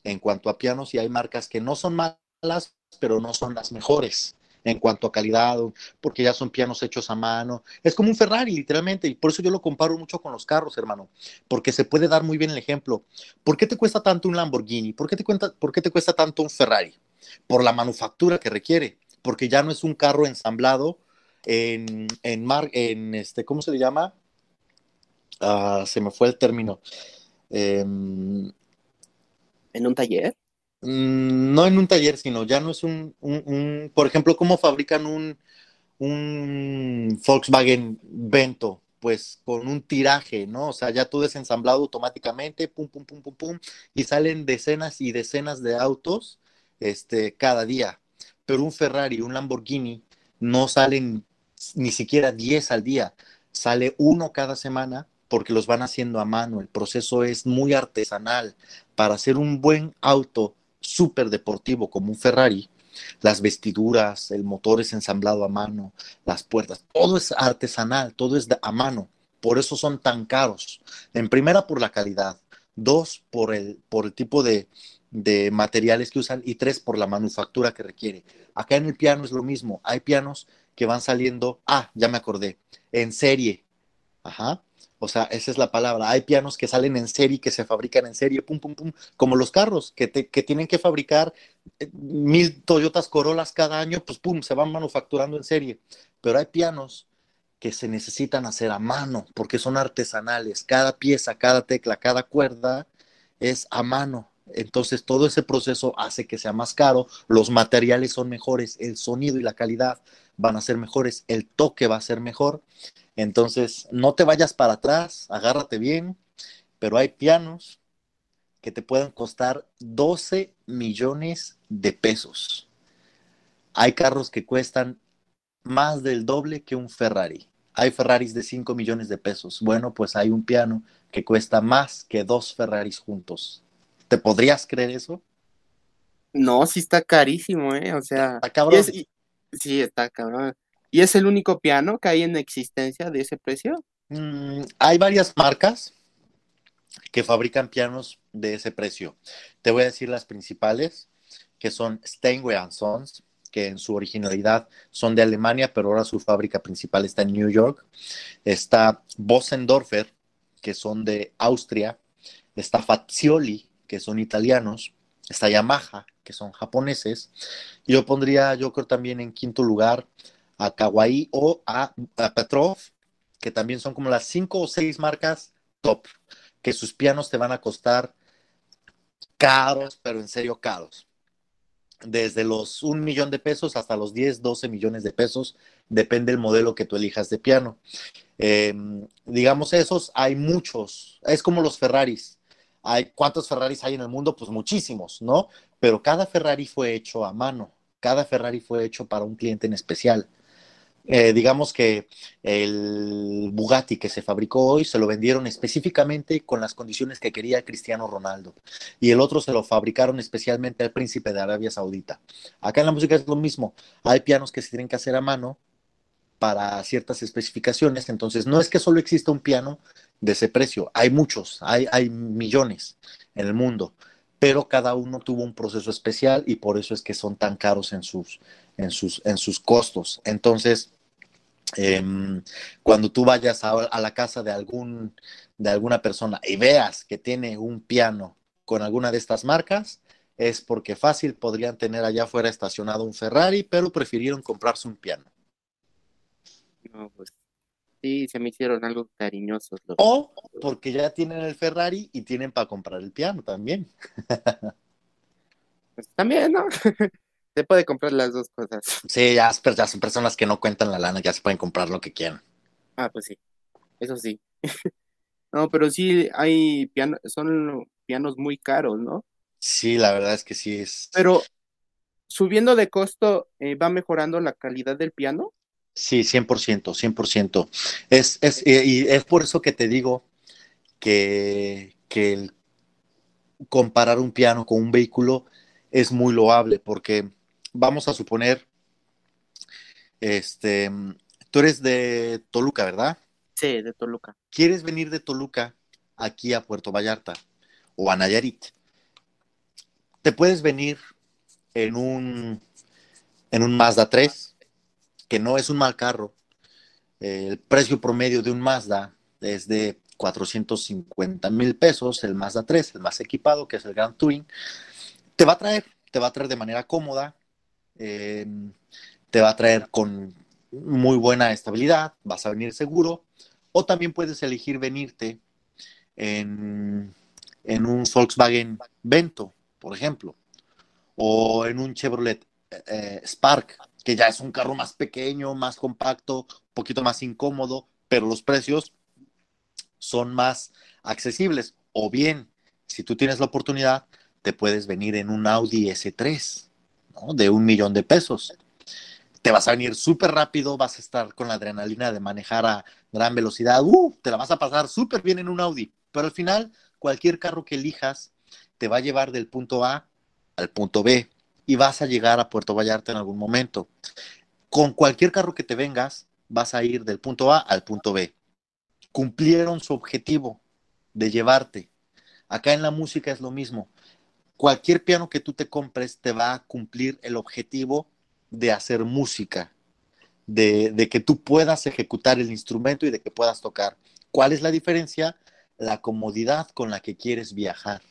en cuanto a pianos y hay marcas que no son malas, pero no son las mejores. En cuanto a calidad, porque ya son pianos hechos a mano. Es como un Ferrari, literalmente, y por eso yo lo comparo mucho con los carros, hermano, porque se puede dar muy bien el ejemplo. ¿Por qué te cuesta tanto un Lamborghini? ¿Por qué te, por qué te cuesta tanto un Ferrari? Por la manufactura que requiere, porque ya no es un carro ensamblado en, en, mar, en este, ¿cómo se le llama? Ah, se me fue el término. Em, ¿En un taller? Mm, no en un taller, sino ya no es un, por ejemplo, ¿cómo fabrican un, un Volkswagen Vento? Pues con un tiraje, ¿no? O sea, ya todo es ensamblado automáticamente, pum, pum, pum, pum, pum, y salen decenas y decenas de autos este, cada día. Pero un Ferrari, un Lamborghini, no salen ni siquiera 10 al día, sale uno cada semana porque los van haciendo a mano. El proceso es muy artesanal. Para hacer un buen auto súper deportivo como un Ferrari, las vestiduras, el motor es ensamblado a mano, las puertas, todo es artesanal, todo es a mano. Por eso son tan caros. En primera, por la calidad. Dos, por el, por el tipo de, de materiales que usan. Y tres, por la manufactura que requiere. Acá en el piano es lo mismo. Hay pianos que van saliendo, ah, ya me acordé, en serie. Ajá. O sea, esa es la palabra. Hay pianos que salen en serie, que se fabrican en serie, pum, pum, pum, como los carros, que, que tienen que fabricar eh, mil Toyotas Corollas cada año, pues pum, se van manufacturando en serie. Pero hay pianos que se necesitan hacer a mano, porque son artesanales. Cada pieza, cada tecla, cada cuerda es a mano. Entonces todo ese proceso hace que sea más caro, los materiales son mejores, el sonido y la calidad van a ser mejores, el toque va a ser mejor entonces, no te vayas para atrás, agárrate bien, pero hay pianos que te pueden costar 12 millones de pesos. Hay carros que cuestan más del doble que un Ferrari. Hay Ferraris de 5 millones de pesos. Bueno, pues hay un piano que cuesta más que dos Ferraris juntos. ¿Te podrías creer eso? No, sí está carísimo, ¿eh? O sea, está cabrón. sí, está cabrón. ¿Y es el único piano que hay en existencia de ese precio? Mm, hay varias marcas que fabrican pianos de ese precio. Te voy a decir las principales, que son Steinway Sons, que en su originalidad son de Alemania, pero ahora su fábrica principal está en New York. Está Bossendorfer, que son de Austria. Está Fazioli, que son italianos. Está Yamaha, que son japoneses. Yo pondría, yo creo también en quinto lugar a Kawaii o a, Petrov, que también son como las cinco o seis marcas top, que sus pianos te van a costar caros, pero en serio caros. Desde los un millón de pesos hasta los 10, 12 millones de pesos, depende del modelo que tú elijas de piano. Em, digamos, esos hay muchos, es como los Ferraris. Hay, ¿Cuántos Ferraris hay en el mundo? Pues muchísimos, ¿no? Pero cada Ferrari fue hecho a mano, cada Ferrari fue hecho para un cliente en especial. Eh, digamos que el Bugatti que se fabricó hoy se lo vendieron específicamente con las condiciones que quería Cristiano Ronaldo. Y el otro se lo fabricaron especialmente al príncipe de Arabia Saudita. Acá en la música es lo mismo, hay pianos que se tienen que hacer a mano para ciertas especificaciones, entonces no es que solo exista un piano de ese precio, hay muchos, hay, hay millones en el mundo, pero cada uno tuvo un proceso especial y por eso es que son tan caros en sus, en sus, en sus costos. Entonces, Em, cuando tú vayas a, la casa de, algún, de alguna persona y veas que tiene un piano con alguna de estas marcas, es porque fácil podrían tener allá afuera estacionado un Ferrari, pero prefirieron comprarse un piano. No, pues sí, se me hicieron algo cariñosos. O porque ya tienen el Ferrari y tienen para comprar el piano también. Pues también, ¿no? Se puede comprar las dos cosas. Sí, ya, ya son personas que no cuentan la lana, ya se pueden comprar lo que quieran. Ah, pues sí, eso sí. no, pero sí hay pianos, son pianos muy caros, ¿no? Sí, la verdad es que sí es. Pero subiendo de costo, eh, ¿va mejorando la calidad del piano? Sí, 100%, 100%. Es, es, y es por eso que te digo que, que el comparar un piano con un vehículo es muy loable, porque vamos a suponer, este, tú eres de Toluca, ¿verdad? Sí, de Toluca. ¿Quieres venir de Toluca aquí a Puerto Vallarta o a Nayarit? Te puedes venir en un, en un Mazda 3, que no es un mal carro. El precio promedio de un Mazda es de 450 mil pesos, el Mazda 3, el más equipado, que es el Grand Touring. Te va a traer, te va a traer de manera cómoda, em, te va a traer con muy buena estabilidad, vas a venir seguro, o también puedes elegir venirte en, un Volkswagen Vento, por ejemplo, o en un Chevrolet eh, Spark, que ya es un carro más pequeño, más compacto, un poquito más incómodo, pero los precios son más accesibles. O bien, si tú tienes la oportunidad, te puedes venir en un Audi S3, De un millón de pesos. Te vas a venir súper rápido, vas a estar con la adrenalina de manejar a gran velocidad, uh, te la vas a pasar súper bien en un Audi, pero al final cualquier carro que elijas te va a llevar del punto A al punto B y vas a llegar a Puerto Vallarta en algún momento. Con cualquier carro que te vengas, vas a ir del punto A al punto B. Cumplieron su objetivo de llevarte. Acá en la música es lo mismo. Cualquier piano que tú te compres te va a cumplir el objetivo de hacer música, de, que tú puedas ejecutar el instrumento y de que puedas tocar. ¿Cuál es la diferencia? La comodidad con la que quieres viajar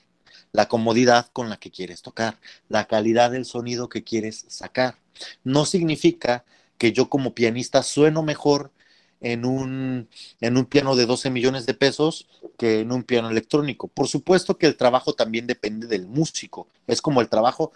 la comodidad con la que quieres tocar, la calidad del sonido que quieres sacar. No significa que yo como pianista sueno mejor en un, en un piano de 12 millones de pesos que en un piano electrónico. Por supuesto que el trabajo también depende del músico. Es como el trabajo,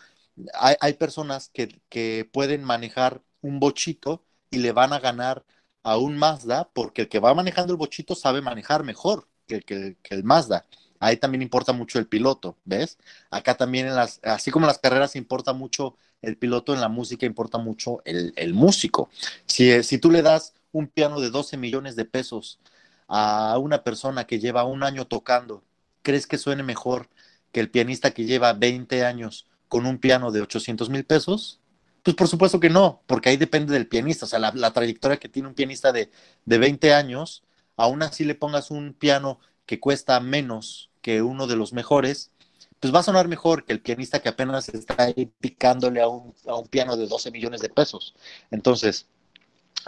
hay, personas que, que, pueden manejar un bochito y le van a ganar a un Mazda porque el que va manejando el bochito sabe manejar mejor que, que el Mazda ahí también importa mucho el piloto, ¿ves? Acá también, en las, así como en las carreras importa mucho el piloto, en la música importa mucho el, músico. Si, si tú le das un piano de 12 millones de pesos a una persona que lleva un año tocando, ¿crees que suene mejor que el pianista que lleva 20 años con un piano de 800 mil pesos? Pues por supuesto que no, porque ahí depende del pianista. O sea, la, trayectoria que tiene un pianista de, de 20 años, aún así le pongas un piano que cuesta menos que uno de los mejores, pues va a sonar mejor que el pianista que apenas está ahí picándole a un, a un piano de 12 millones de pesos. Entonces,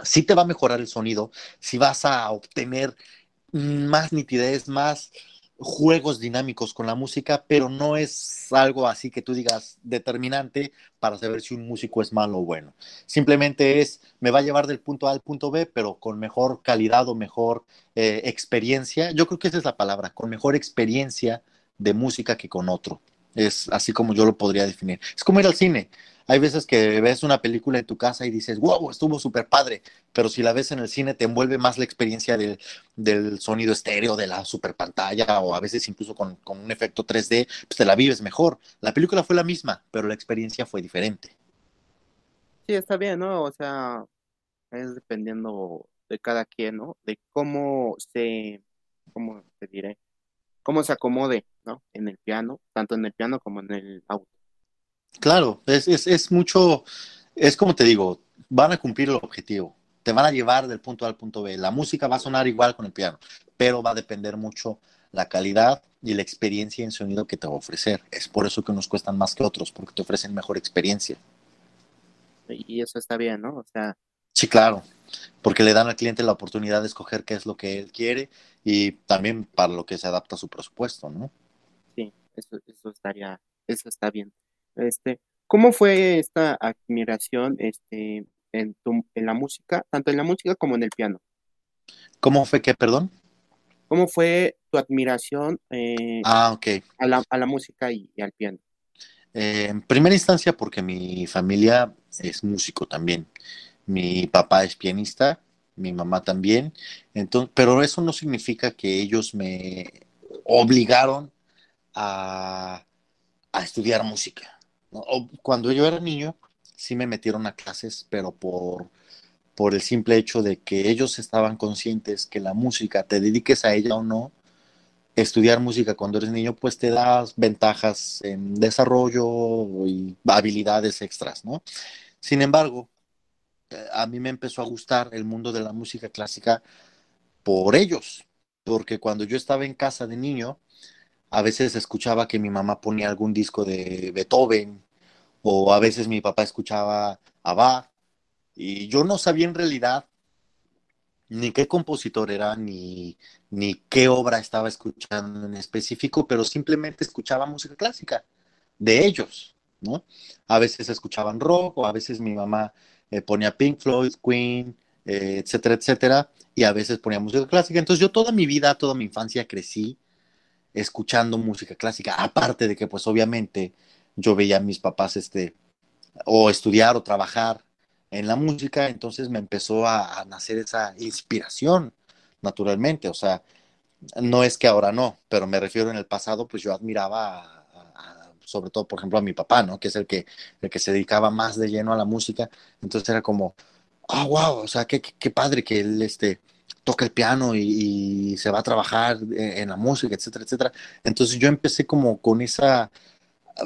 sí te va a mejorar el sonido, si vas a obtener más nitidez, más juegos dinámicos con la música, pero no es algo así que tú digas determinante para saber si un músico es malo o bueno. Simplemente es, me va a llevar del punto A al punto B, pero con mejor calidad o mejor eh, experiencia. Yo creo que esa es la palabra, con mejor experiencia de música que con otro. Es así como yo lo podría definir. Es como ir al cine. Hay veces que ves una película en tu casa y dices, wow, estuvo súper padre, pero si la ves en el cine te envuelve más la experiencia del, del sonido estéreo, de la super pantalla o a veces incluso con, con, un efecto 3D, pues te la vives mejor. La película fue la misma, pero la experiencia fue diferente. Sí, está bien, ¿no? O sea, es dependiendo de cada quien, ¿no? De cómo se, cómo te diré, cómo se acomode, ¿no? En el piano, tanto en el piano como en el auto. Claro, es, es, es mucho, es como te digo, van a cumplir el objetivo, te van a llevar del punto A al punto B. La música va a sonar igual con el piano, pero va a depender mucho la calidad y la experiencia en sonido que te va a ofrecer. Es por eso que unos cuestan más que otros, porque te ofrecen mejor experiencia. Y eso está bien, ¿no? O sea. Sí, claro, porque le dan al cliente la oportunidad de escoger qué es lo que él quiere y también para lo que se adapta a su presupuesto, ¿no? Sí, eso, eso estaría, eso está bien. Este, ¿cómo fue esta admiración este, en, en la música, tanto en la música como en el piano? ¿Cómo fue qué, perdón? ¿Cómo fue tu admiración eh, ah, a, la, a, la, música y, al piano? Eh, en primera instancia, porque mi familia es músico también. Mi papá es pianista, mi mamá también. Entonces, pero eso no significa que ellos me obligaron a, a estudiar música cuando yo era niño, sí me metieron a clases, pero por, por el simple hecho de que ellos estaban conscientes que la música, te dediques a ella o no, estudiar música cuando eres niño, pues te das ventajas en desarrollo y habilidades extras, ¿no? Sin embargo, eh, a mí me empezó a gustar el mundo de la música clásica por ellos, porque cuando yo estaba en casa de niño, a veces escuchaba que mi mamá ponía algún disco de Beethoven o a veces mi papá escuchaba ABBA, y yo no sabía en realidad ni qué compositor era, ni, ni qué obra estaba escuchando en específico, pero simplemente escuchaba música clásica de ellos, ¿no? A veces escuchaban rock o a veces mi mamá eh, ponía Pink Floyd, Queen, eh, etcétera, etcétera, y a veces ponía música clásica. Entonces yo toda mi vida, toda mi infancia crecí escuchando música clásica, aparte de que pues obviamente yo veía a mis papás este, o estudiar o trabajar en la música, entonces me empezó a, nacer esa inspiración naturalmente, o sea, no es que ahora no, pero me refiero en el pasado, pues yo admiraba sobre todo, por ejemplo, a mi papá, ¿no? Que es el que, el que se dedicaba más de lleno a la música, entonces era como, ah, wow, o sea, qué, padre que él, este, toca el piano y, se va a trabajar en, la música, etcétera, etcétera. Entonces yo empecé como con esa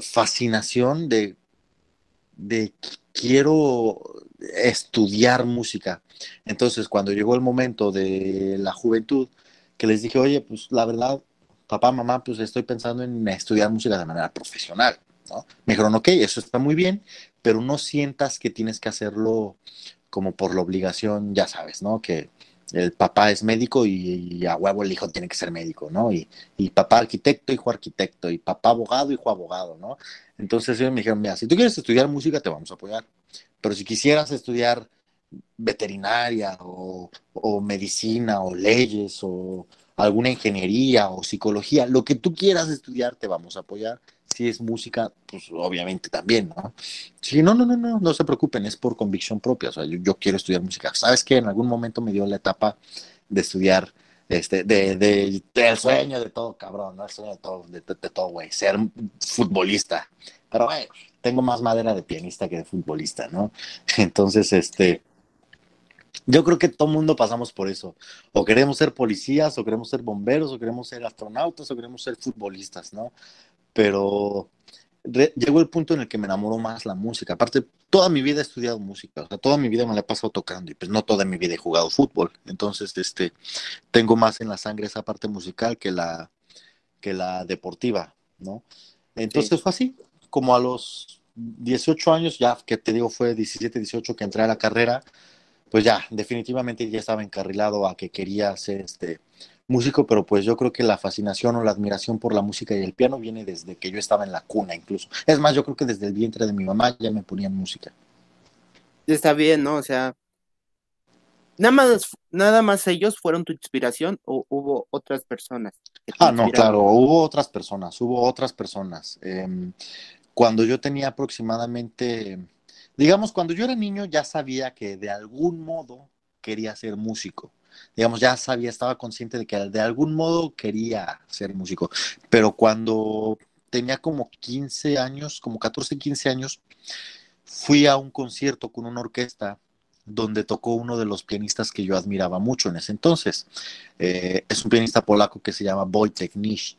fascinación de, de quiero estudiar música. Entonces cuando llegó el momento de la juventud, que les dije, oye, pues la verdad, papá, mamá, pues estoy pensando en estudiar música de manera profesional. ¿no? Me dijeron, ok, eso está muy bien, pero no sientas que tienes que hacerlo como por la obligación, ya sabes, ¿no? Que el papá es médico y, a huevo el hijo tiene que ser médico, ¿no? Y, papá arquitecto, hijo arquitecto, y papá abogado, hijo abogado, ¿no? Entonces ellos me dijeron, mira, si tú quieres estudiar música, te vamos a apoyar, pero si quisieras estudiar veterinaria o, o medicina o leyes o alguna ingeniería o psicología, lo que tú quieras estudiar, te vamos a apoyar si es música, pues obviamente también, ¿no? Sí, no, no, no, no, no se preocupen, es por convicción propia, o sea, yo, quiero estudiar música. ¿Sabes qué? En algún momento me dio la etapa de estudiar, este, de, de, del sueño de todo, cabrón, ¿no? El sueño de todo, de, todo, güey, ser futbolista. Pero, güey, tengo más madera de pianista que de futbolista, ¿no? Entonces, este, yo creo que todo mundo pasamos por eso. O queremos ser policías, o queremos ser bomberos, o queremos ser astronautas, o queremos ser futbolistas, ¿no? Pero llegó el punto en el que me enamoró más la música. Aparte, toda mi vida he estudiado música, o sea, toda mi vida me la he pasado tocando y pues no toda mi vida he jugado fútbol. Entonces, este, tengo más en la sangre esa parte musical que la, que la deportiva, ¿no? Entonces fue así, como a los 18 años, ya que te digo fue 17, 18 que entré a la carrera, pues ya, definitivamente ya estaba encarrilado a que quería ser este músico, pero pues yo creo que la fascinación o la admiración por la música y el piano viene desde que yo estaba en la cuna incluso. Es más, yo creo que desde el vientre de mi mamá ya me ponían música. Está bien, ¿no? O sea, nada más, nada más ellos fueron tu inspiración o hubo otras personas. Ah, no, claro, hubo otras personas, hubo otras personas. Em, cuando yo tenía aproximadamente, digamos, cuando yo era niño ya sabía que de algún modo quería ser músico digamos, ya sabía, estaba consciente de que de algún modo quería ser músico, pero cuando tenía como 15 años, como 14, 15 años, fui a un concierto con una orquesta donde tocó uno de los pianistas que yo admiraba mucho en ese entonces. Eh, es un pianista polaco que se llama Wojtek Nish.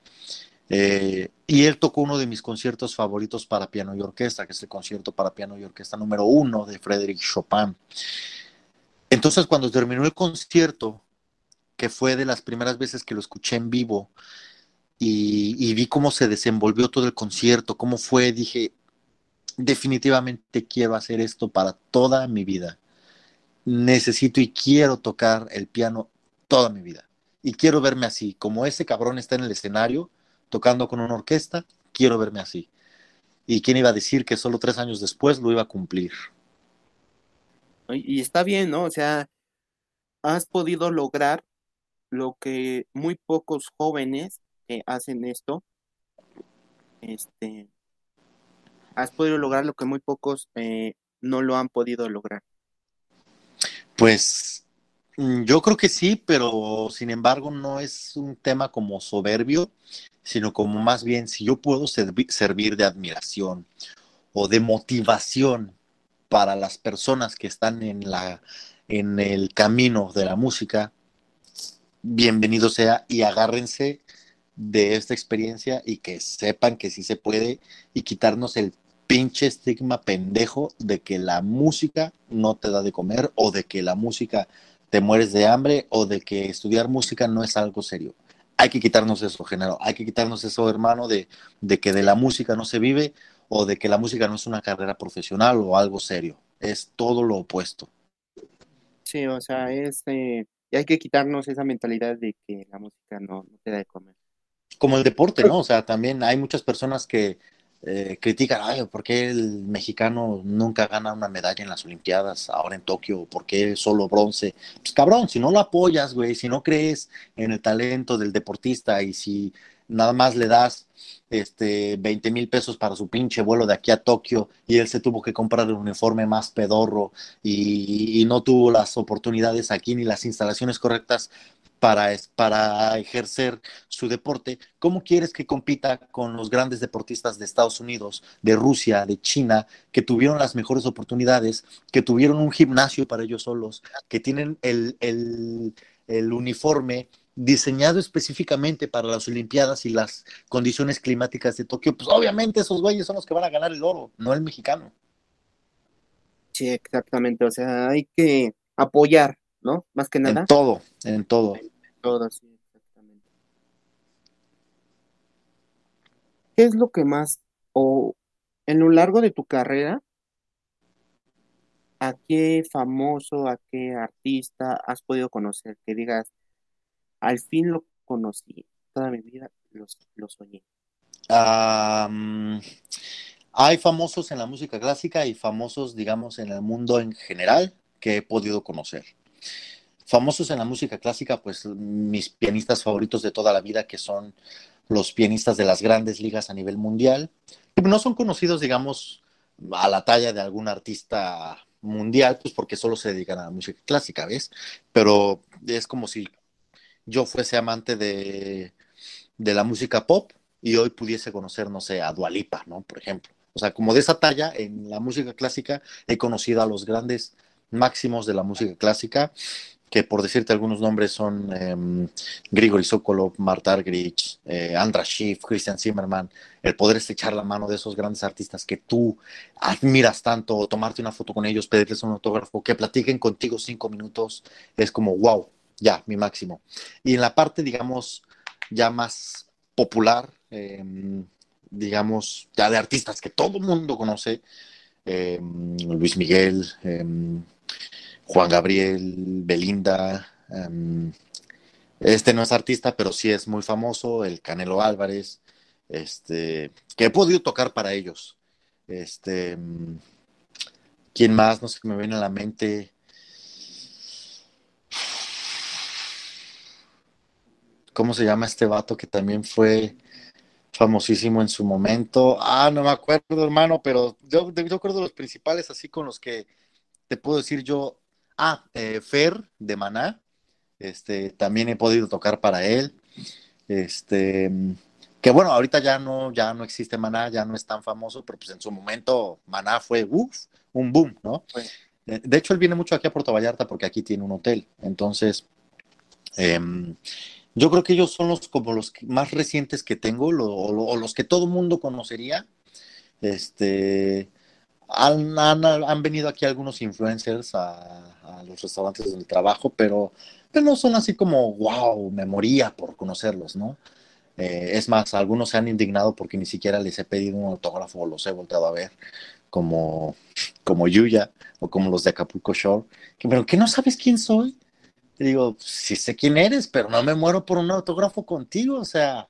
Eh, y él tocó uno de mis conciertos favoritos para piano y orquesta, que es el concierto para piano y orquesta número uno de Frédéric Chopin. Entonces, cuando terminó el concierto, que fue de las primeras veces que lo escuché en vivo, y, vi cómo se desenvolvió todo el concierto, cómo fue, dije, definitivamente quiero hacer esto para toda mi vida. Necesito y quiero tocar el piano toda mi vida. Y quiero verme así, como ese cabrón está en el escenario tocando con una orquesta, quiero verme así. ¿Y quién iba a decir que solo tres años después lo iba a cumplir? Y está bien, ¿no? O sea, has podido lograr lo que muy pocos jóvenes que hacen esto, este, has podido lograr lo que muy pocos eh, no lo han podido lograr. Pues mm, yo creo que sí, pero sin embargo no es un tema como soberbio, sino como más bien si yo puedo servir de admiración o de motivación para las personas que están en, la, en el camino de la música, bienvenido sea y agárrense de esta experiencia y que sepan que sí se puede y quitarnos el pinche estigma pendejo de que la música no te da de comer o de que la música te mueres de hambre o de que estudiar música no es algo serio. Hay que quitarnos eso, género. Hay que quitarnos eso, hermano, de, de que de la música no se vive o de que la música no es una carrera profesional o algo serio. es todo lo opuesto. Sí, o sea, es, eh, y hay que quitarnos esa mentalidad de que la música no, no te da de comer. Como el deporte, ¿no? O sea, también hay muchas personas que eh, critican, ay, ¿por qué el mexicano nunca gana una medalla en las Olimpiadas, ahora en Tokio? ¿Por qué solo bronce? Pues cabrón, si no lo apoyas, güey, si no crees en el talento del deportista y si nada más le das este 20 mil pesos para su pinche vuelo de aquí a Tokio y él se tuvo que comprar el uniforme más pedorro y, no tuvo las oportunidades aquí ni las instalaciones correctas para, para ejercer su deporte, ¿cómo quieres que compita con los grandes deportistas de Estados Unidos, de Rusia, de China, que tuvieron las mejores oportunidades, que tuvieron un gimnasio para ellos solos, que tienen el, el uniforme diseñado específicamente para las Olimpiadas y las condiciones climáticas de Tokio? Pues obviamente esos güeyes son los que van a ganar el oro, no el mexicano. Sí, exactamente. O sea, hay que apoyar ¿no? Más que nada. En todo, en todo. En todo, sí, exactamente. ¿Qué es lo que más, o en lo largo de tu carrera, a qué famoso, a qué artista has podido conocer? Que digas, al fin lo conocí, toda mi vida lo, soñé. hay famosos en la música clásica y famosos, digamos, en el mundo en general que he podido conocer. Famosos en la música clásica, pues mis pianistas favoritos de toda la vida, que son los pianistas de las grandes ligas a nivel mundial, no son conocidos, digamos, a la talla de algún artista mundial, pues porque solo se dedican a la música clásica, ¿ves? Pero es como si yo fuese amante de, de la música pop y hoy pudiese conocer, no sé, a Dualipa, ¿no? Por ejemplo. O sea, como de esa talla, en la música clásica he conocido a los grandes máximos de la música clásica, que por decirte algunos nombres son eh, Grigori Sokolov, Marta Argerich, eh, Andra Schiff, Christian Zimmerman, el poder estrechar la mano de esos grandes artistas que tú admiras tanto, tomarte una foto con ellos, pedirles un autógrafo, que platiquen contigo cinco minutos, es como wow, ya, mi máximo. Y en la parte, digamos, ya más popular, em, digamos, ya de artistas que todo el mundo conoce, em, Luis Miguel, em, Juan Gabriel, Belinda. Este no es artista, pero sí es muy famoso, el Canelo Álvarez, este, que he podido tocar para ellos. Este, ¿quién más? No sé qué me viene a la mente. ¿Cómo se llama este vato que también fue famosísimo en su momento? Ah, no me acuerdo, hermano, pero yo, yo acuerdo los principales, así con los que te puedo decir yo Ah, eh, Fer de Maná, este, también he podido tocar para él. Este, que bueno, ahorita ya no, ya no existe Maná, ya no es tan famoso, pero pues en su momento Maná fue un boom, ¿no? De hecho, él viene mucho aquí a Puerto Vallarta porque aquí tiene un hotel. Entonces, em, yo creo que ellos son los como los más recientes que tengo, o los que todo mundo conocería. Este, han, venido aquí algunos influencers a, los restaurantes del trabajo, pero, no son así como, wow, me moría por conocerlos, ¿no? Eh, es más, algunos se han indignado porque ni siquiera les he pedido un autógrafo o los he volteado a ver, como, como Yuya o como los de Acapulco Shore, que, pero ¿qué no sabes quién soy? Digo, sí sé quién eres, pero no me muero por un autógrafo contigo, o sea,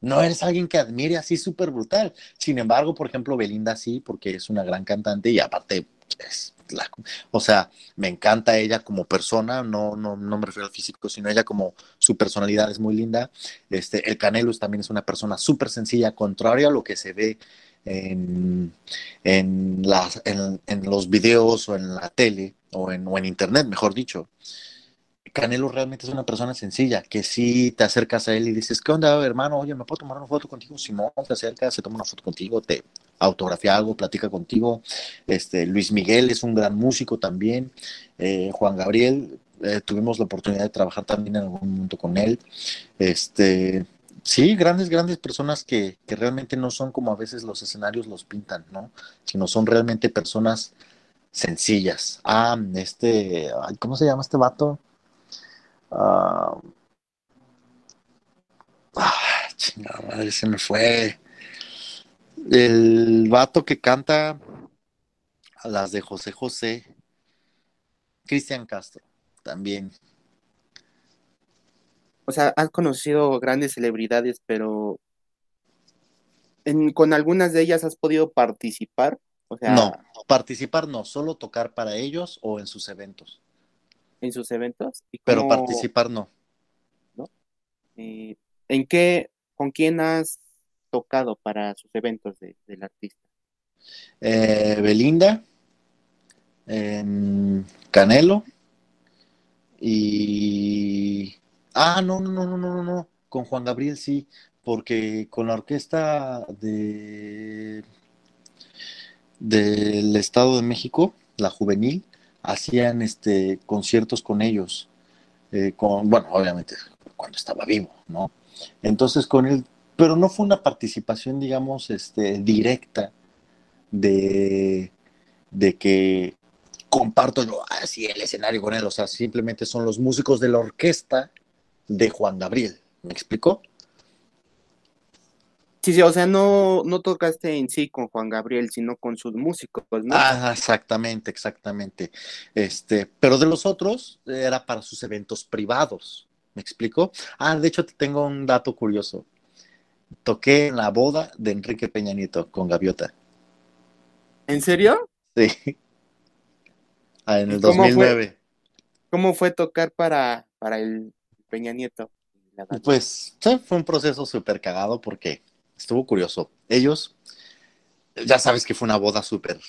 no eres alguien que admire así súper brutal. Sin embargo, por ejemplo, Belinda sí, porque es una gran cantante y aparte es o sea, me encanta ella como persona, no, no, no me refiero al físico, sino ella como su personalidad es muy linda. Este, el Canelo también es una persona súper sencilla, contrario a lo que se ve en, en, las, en, en, los videos o en la tele o en, o en internet, mejor dicho. Canelo realmente es una persona sencilla, que si te acercas a él y dices, ¿qué onda, hermano? Oye, ¿me puedo tomar una foto contigo? Simón, te acercas, se toma una foto contigo, te autografía algo, platica contigo. Este, Luis Miguel es un gran músico también. Eh, Juan Gabriel, eh, tuvimos la oportunidad de trabajar también en algún momento con él. Este, sí, grandes, grandes personas que, que realmente no son como a veces los escenarios los pintan, ¿no? Sino son realmente personas sencillas. Ah, este, ¿cómo se llama este vato? Uh, ah, chingada madre, se me fue. El vato que canta las de José José, Cristian Castro, también. O sea, has conocido grandes celebridades, pero con algunas de ellas has podido participar. O sea, no, participar no, solo tocar para ellos o en sus eventos. En sus eventos. Pero participar no. ¿No? Eh, ¿En qué, con quién has tocado para sus eventos del artista? Eh, Belinda, Canelo y... Ah, no, no, no, no, no, no, con Juan Gabriel sí, porque con la orquesta de del Estado de México, la juvenil, hacían este conciertos con ellos, eh, con, bueno, obviamente cuando estaba vivo, ¿no? Entonces con él, pero no fue una participación, digamos, este, directa de, de que comparto yo así el escenario con él, o sea, simplemente son los músicos de la orquesta de Juan Gabriel, ¿me explicó? Sí, sí, o sea, no, no tocaste en sí con Juan Gabriel, sino con sus músicos, ¿no? Ah, exactamente, exactamente. Este, pero de los otros era para sus eventos privados, ¿me explico? Ah, de hecho, te tengo un dato curioso. Toqué en la boda de Enrique Peña Nieto con Gaviota. ¿En serio? Sí. Ah, en el 2009. ¿Cómo fue tocar para, para el Peña Nieto? Pues fue un proceso súper cagado porque estuvo curioso. Ellos, ya sabes que fue una boda súper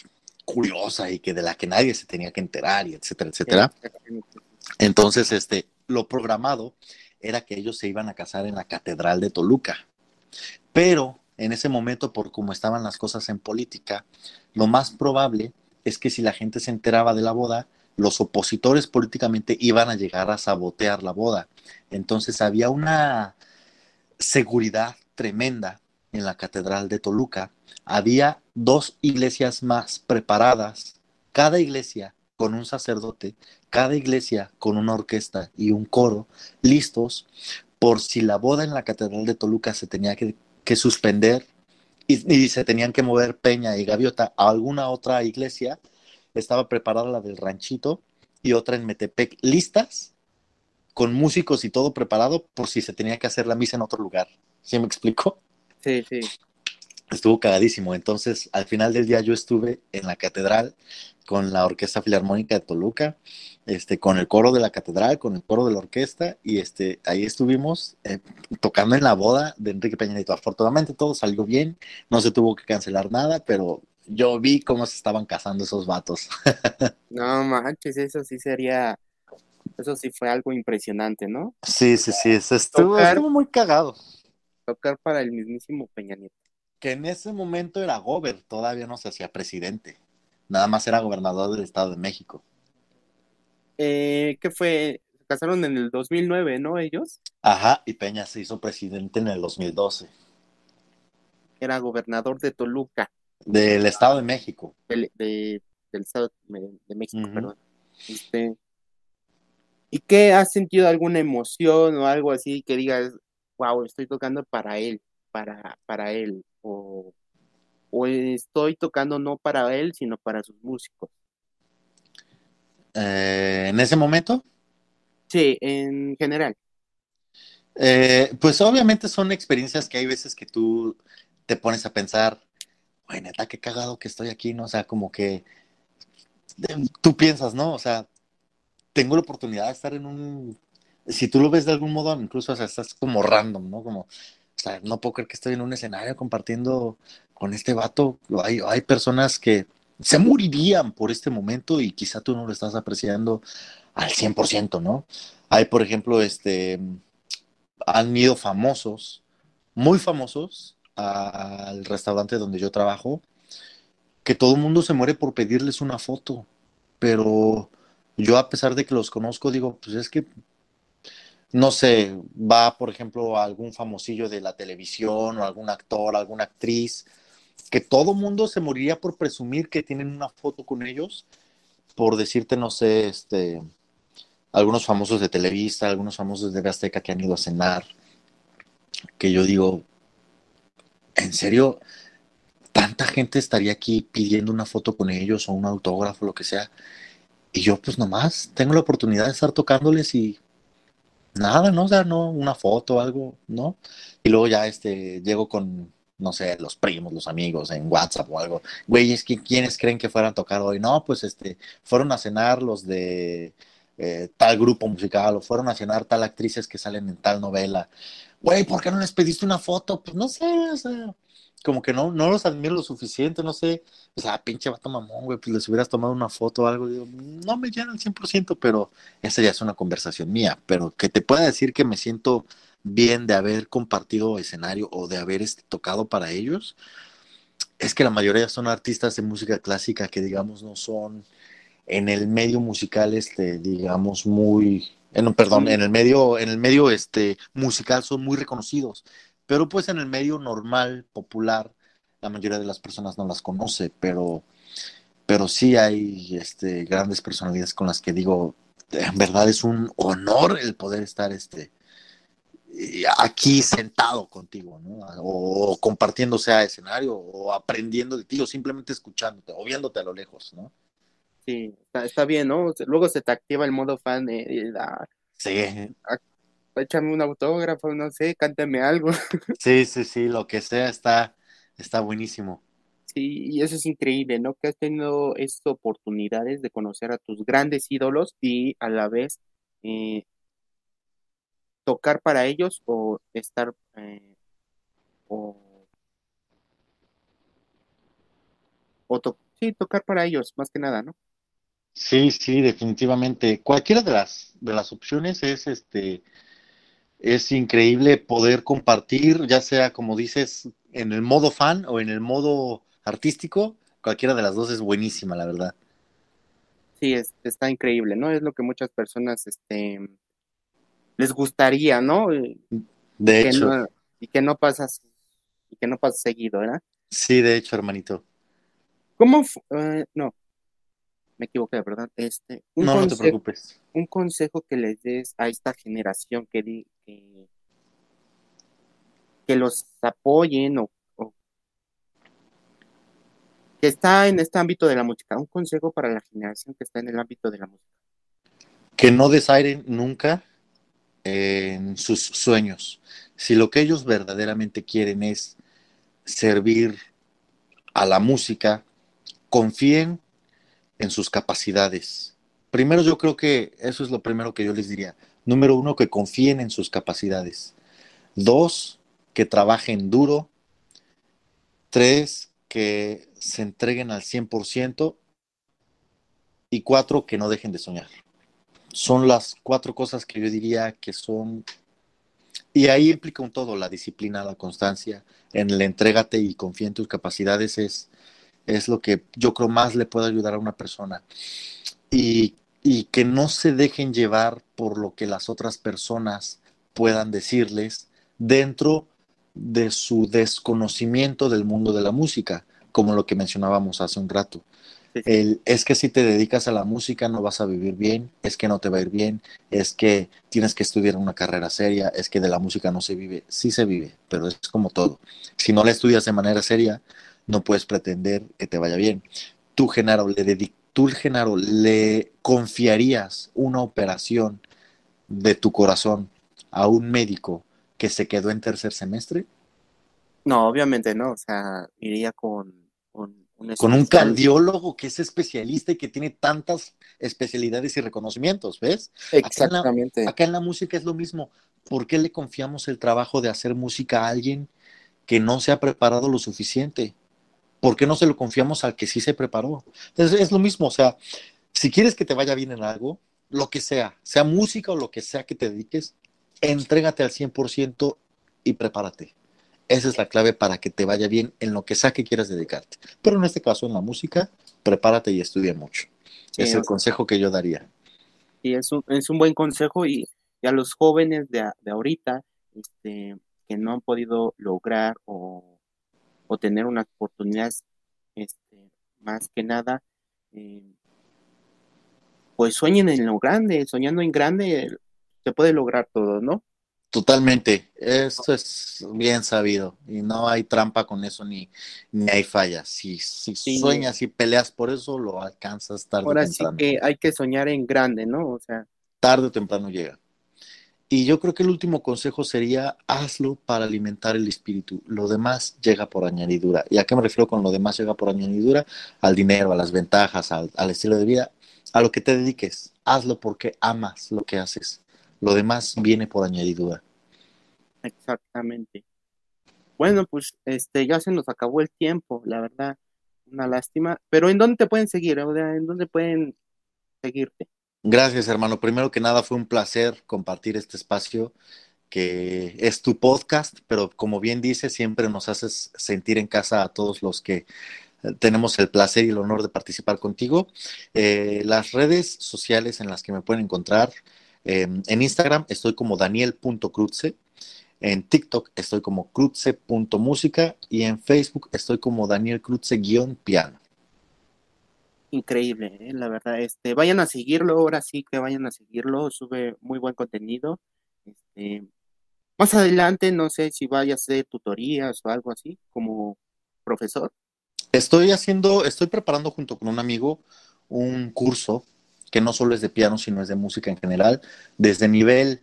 curiosa y que de la que nadie se tenía que enterar y etcétera, etcétera. Entonces, este, lo programado era que ellos se iban a casar en la Catedral de Toluca. Pero en ese momento, por cómo estaban las cosas en política, lo más probable es que si la gente se enteraba de la boda, los opositores políticamente iban a llegar a sabotear la boda. Entonces había una seguridad tremenda en la Catedral de Toluca, había dos iglesias más preparadas, cada iglesia con un sacerdote, cada iglesia con una orquesta y un coro, listos por si la boda en la Catedral de Toluca se tenía que, suspender y, se tenían que mover Peña y Gaviota a alguna otra iglesia, estaba preparada la del ranchito y otra en Metepec, listas, con músicos y todo preparado por si se tenía que hacer la misa en otro lugar. ¿Sí me explico? Sí, sí. Estuvo cagadísimo. Entonces, al final del día yo estuve en la catedral con la Orquesta Filarmónica de Toluca, este, con el coro de la catedral, con el coro de la orquesta, y este, ahí estuvimos eh, tocando en la boda de Enrique Peña Nieto. Afortunadamente todo salió bien, no se tuvo que cancelar nada, pero yo vi cómo se estaban casando esos vatos. no manches, eso sí sería, eso sí fue algo impresionante, ¿no? Sí, sí, sí, estuvo, estuvo muy cagado tocar para el mismísimo Peña Nieto. Que en ese momento era gober, todavía no se hacía presidente. Nada más era gobernador del Estado de México. Eh, ¿Qué fue? Se casaron en el 2009, ¿no? Ellos. Ajá, y Peña se hizo presidente en el 2012. Era gobernador de Toluca. Del Estado de México. del Estado de, México, perdón. Este, ¿Y qué has sentido alguna emoción o algo así que digas, wow, estoy tocando para él, para, para él, o, estoy tocando no para él, sino para sus músicos. Eh, ¿En ese momento? Sí, en general. Eh, pues obviamente son experiencias que hay veces que tú te pones a pensar, güey, neta, qué cagado que estoy aquí, ¿no? O sea, como que tú piensas, ¿no? O sea, tengo la oportunidad de estar en un si tú lo ves de algún modo, incluso o sea, estás como random, ¿no? Como, o sea, no puedo creer que estoy en un escenario compartiendo con este vato. Hay, hay personas que se morirían por este momento y quizá tú no lo estás apreciando al 100%, ¿no? Hay, por ejemplo, este, han ido famosos, muy famosos, al restaurante donde yo trabajo, que todo el mundo se muere por pedirles una foto, pero yo a pesar de que los conozco, digo, pues es que no sé, va, por ejemplo, a algún famosillo de la televisión o algún actor, alguna actriz, que todo mundo se moriría por presumir que tienen una foto con ellos, por decirte, no sé, este, algunos famosos de Televisa, algunos famosos de Azteca que han ido a cenar, que yo digo, ¿en serio? tanta gente estaría aquí pidiendo una foto con ellos o un autógrafo, lo que sea. Y yo pues nomás tengo la oportunidad de estar tocándoles y nada, ¿no? O sea, no, una foto algo, ¿no? Y luego ya este, llego con, no sé, los primos, los amigos en WhatsApp o algo. Güey, es que ¿quiénes creen que fueran a tocar hoy? No, pues este, fueron a cenar los de eh, tal grupo musical o fueron a cenar tal actrices que salen en tal novela. Güey, ¿por qué no les pediste una foto? Pues no sé, o sea, como que no, no los admiro lo suficiente, no sé. O sea, pinche vato mamón, güey, pues les hubieras tomado una foto o algo. Digo, no me llena al 100%, pero esa ya es una conversación mía. Pero que te pueda decir que me siento bien de haber compartido escenario o de haber este, tocado para ellos, es que la mayoría son artistas de música clásica que, digamos, no son en el medio musical, este, digamos, muy, en, perdón, en el medio, en el medio este, musical son muy reconocidos, pero pues en el medio normal, popular, la mayoría de las personas no las conoce, pero, pero sí hay este, grandes personalidades con las que digo, en verdad es un honor el poder estar este, aquí sentado contigo, ¿no? O, compartiendo sea escenario, o aprendiendo de ti, o simplemente escuchándote, o viéndote a lo lejos, ¿no? Sí, está, bien, ¿no? Luego se te activa el modo fan de, la... Sí. Échame un autógrafo, no sé, cántame algo. Sí, sí, sí, lo que sea está, está buenísimo. Sí, y eso es increíble, ¿no? Que has tenido estas oportunidades de conocer a tus grandes ídolos y a la vez eh, tocar para ellos o estar eh, o, sí, tocar para ellos, más que nada, ¿no? Sí, sí, definitivamente. Cualquiera de las de las opciones es este es increíble poder compartir, ya sea como dices, en el modo fan o en el modo artístico, cualquiera de las dos es buenísima, la verdad. Sí, es, está increíble, ¿no? Es lo que muchas personas este les gustaría, ¿no? De hecho. y que no pasas, y que no pasa seguido, ¿verdad? Sí, de hecho, hermanito. ¿Cómo? Eh, no, me equivoqué, ¿verdad? Este, no, no te preocupes. Un consejo que les des a esta generación que, que, los apoyen o, o, que está en este ámbito de la música. Un consejo para la generación que está en el ámbito de la música. Que no desairen nunca en sus sueños. Si lo que ellos verdaderamente quieren es servir a la música, confíen en sus capacidades. Primero yo creo que eso es lo primero que yo les diría. Número uno, que confíen en sus capacidades. Dos, que trabajen duro. Tres, que se entreguen al 100%. Y cuatro, que no dejen de soñar son las cuatro cosas que yo diría que son, y ahí implica un todo, la disciplina, la constancia, en el entrégate y confía en tus capacidades es, es lo que yo creo más le puede ayudar a una persona. Y, y que no se dejen llevar por lo que las otras personas puedan decirles dentro de su desconocimiento del mundo de la música, como lo que mencionábamos hace un rato es que si te dedicas a la música no vas a vivir bien, es que no te va a ir bien, es que tienes que estudiar una carrera seria, es que de la música no se vive. Sí se vive, pero es como todo. Si no la estudias de manera seria, no puedes pretender que te vaya bien. Tú, Genaro, le, tú, Genaro, ¿le confiarías una operación de tu corazón a un médico que se quedó en tercer semestre? No, obviamente no. O sea, iría con con un cardiólogo que es especialista y que tiene tantas especialidades y reconocimientos, ¿ves? Exactamente. Acá en, la, música es lo mismo. ¿Por qué le confiamos el trabajo de hacer música a alguien que no se ha preparado lo suficiente? ¿Por qué no se lo confiamos al que sí se preparó? Entonces, es lo mismo, o sea, si quieres que te vaya bien en algo, lo que sea, sea música o lo que sea que te dediques, entrégate al 100% y prepárate. Esa es la clave para que te vaya bien en lo que sea que quieras dedicarte. Pero en este caso, en la música, prepárate y estudia mucho. es el consejo que yo daría. Y es un, es un buen consejo y, a los jóvenes de, ahorita este, que no han podido lograr o, tener unas oportunidades este, más que nada, eh, pues sueñen en lo grande, soñando en grande se puede lograr todo, ¿no? Totalmente, esto es bien sabido y no hay trampa con eso ni, ni hay fallas. Si, si sueñas y peleas por eso, lo alcanzas tarde Ahora o temprano. Ahora sí que hay que soñar en grande, ¿no? O sea, tarde o temprano llega. Y yo creo que el último consejo sería hazlo para alimentar el espíritu. Lo demás llega por añadidura. ¿Y a qué me refiero con lo demás llega por añadidura? Al dinero, a las ventajas, al, estilo de vida, a lo que te dediques. Hazlo porque amas lo que haces. Lo demás viene por añadidura. Exactamente. Bueno, pues este ya se nos acabó el tiempo, la verdad, una lástima. Pero ¿en dónde te pueden seguir? ¿En dónde pueden seguirte? Gracias, hermano. Primero que nada, fue un placer compartir este espacio que es tu podcast, pero como bien dices, siempre nos haces sentir en casa a todos los que eh, tenemos el placer y el honor de participar contigo. Eh, las redes sociales en las que me pueden encontrar, eh, en Instagram estoy como daniel.cruze, en TikTok estoy como cruze.música y en Facebook estoy como Daniel Cruze-piano. Increíble, ¿eh? la verdad. Este, vayan a seguirlo, ahora sí que vayan a seguirlo, sube muy buen contenido. Este, más adelante, no sé si vaya a hacer tutorías o algo así, como profesor. Estoy haciendo, estoy preparando junto con un amigo un curso que no solo es de piano, sino es de música en general, desde nivel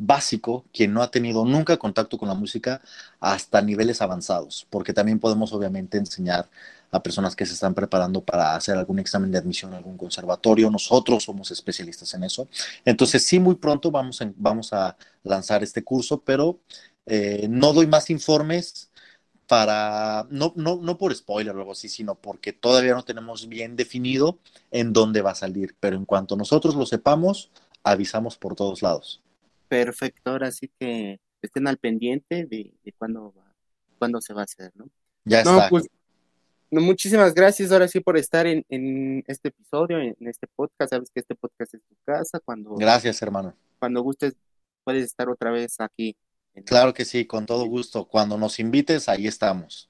básico, quien no ha tenido nunca contacto con la música, hasta niveles avanzados, porque también podemos obviamente enseñar a personas que se están preparando para hacer algún examen de admisión a algún conservatorio. Nosotros somos especialistas en eso. Entonces, sí, muy pronto vamos, vamos a lanzar este curso, pero eh, no doy más informes para, no, no, no por spoiler o algo así, sino porque todavía no tenemos bien definido en dónde va a salir. Pero en cuanto nosotros lo sepamos, avisamos por todos lados. Perfecto, ahora sí que estén al pendiente de, de cuándo, cuándo se va a hacer, ¿no? Ya está. Pues, muchísimas gracias ahora sí por estar en, este episodio, en, este podcast. Sabes que este podcast es tu casa. Cuando, gracias, hermano. Cuando gustes, puedes estar otra vez aquí. Claro que sí, con todo gusto. Cuando nos invites, ahí estamos.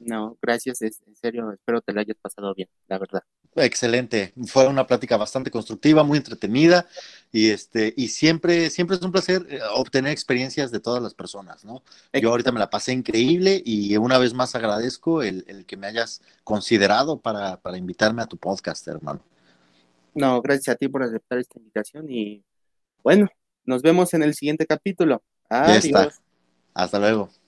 No, gracias, en serio, espero te la hayas pasado bien, la verdad. Excelente, fue una plática bastante constructiva, muy entretenida y este y siempre siempre es un placer eh, obtener experiencias de todas las personas, ¿no? Yo ahorita me la pasé increíble y una vez más agradezco el, que me hayas considerado para, para invitarme a tu podcast, hermano. No, gracias a ti por aceptar esta invitación y bueno, nos vemos en el siguiente capítulo. Adiós. Hasta luego.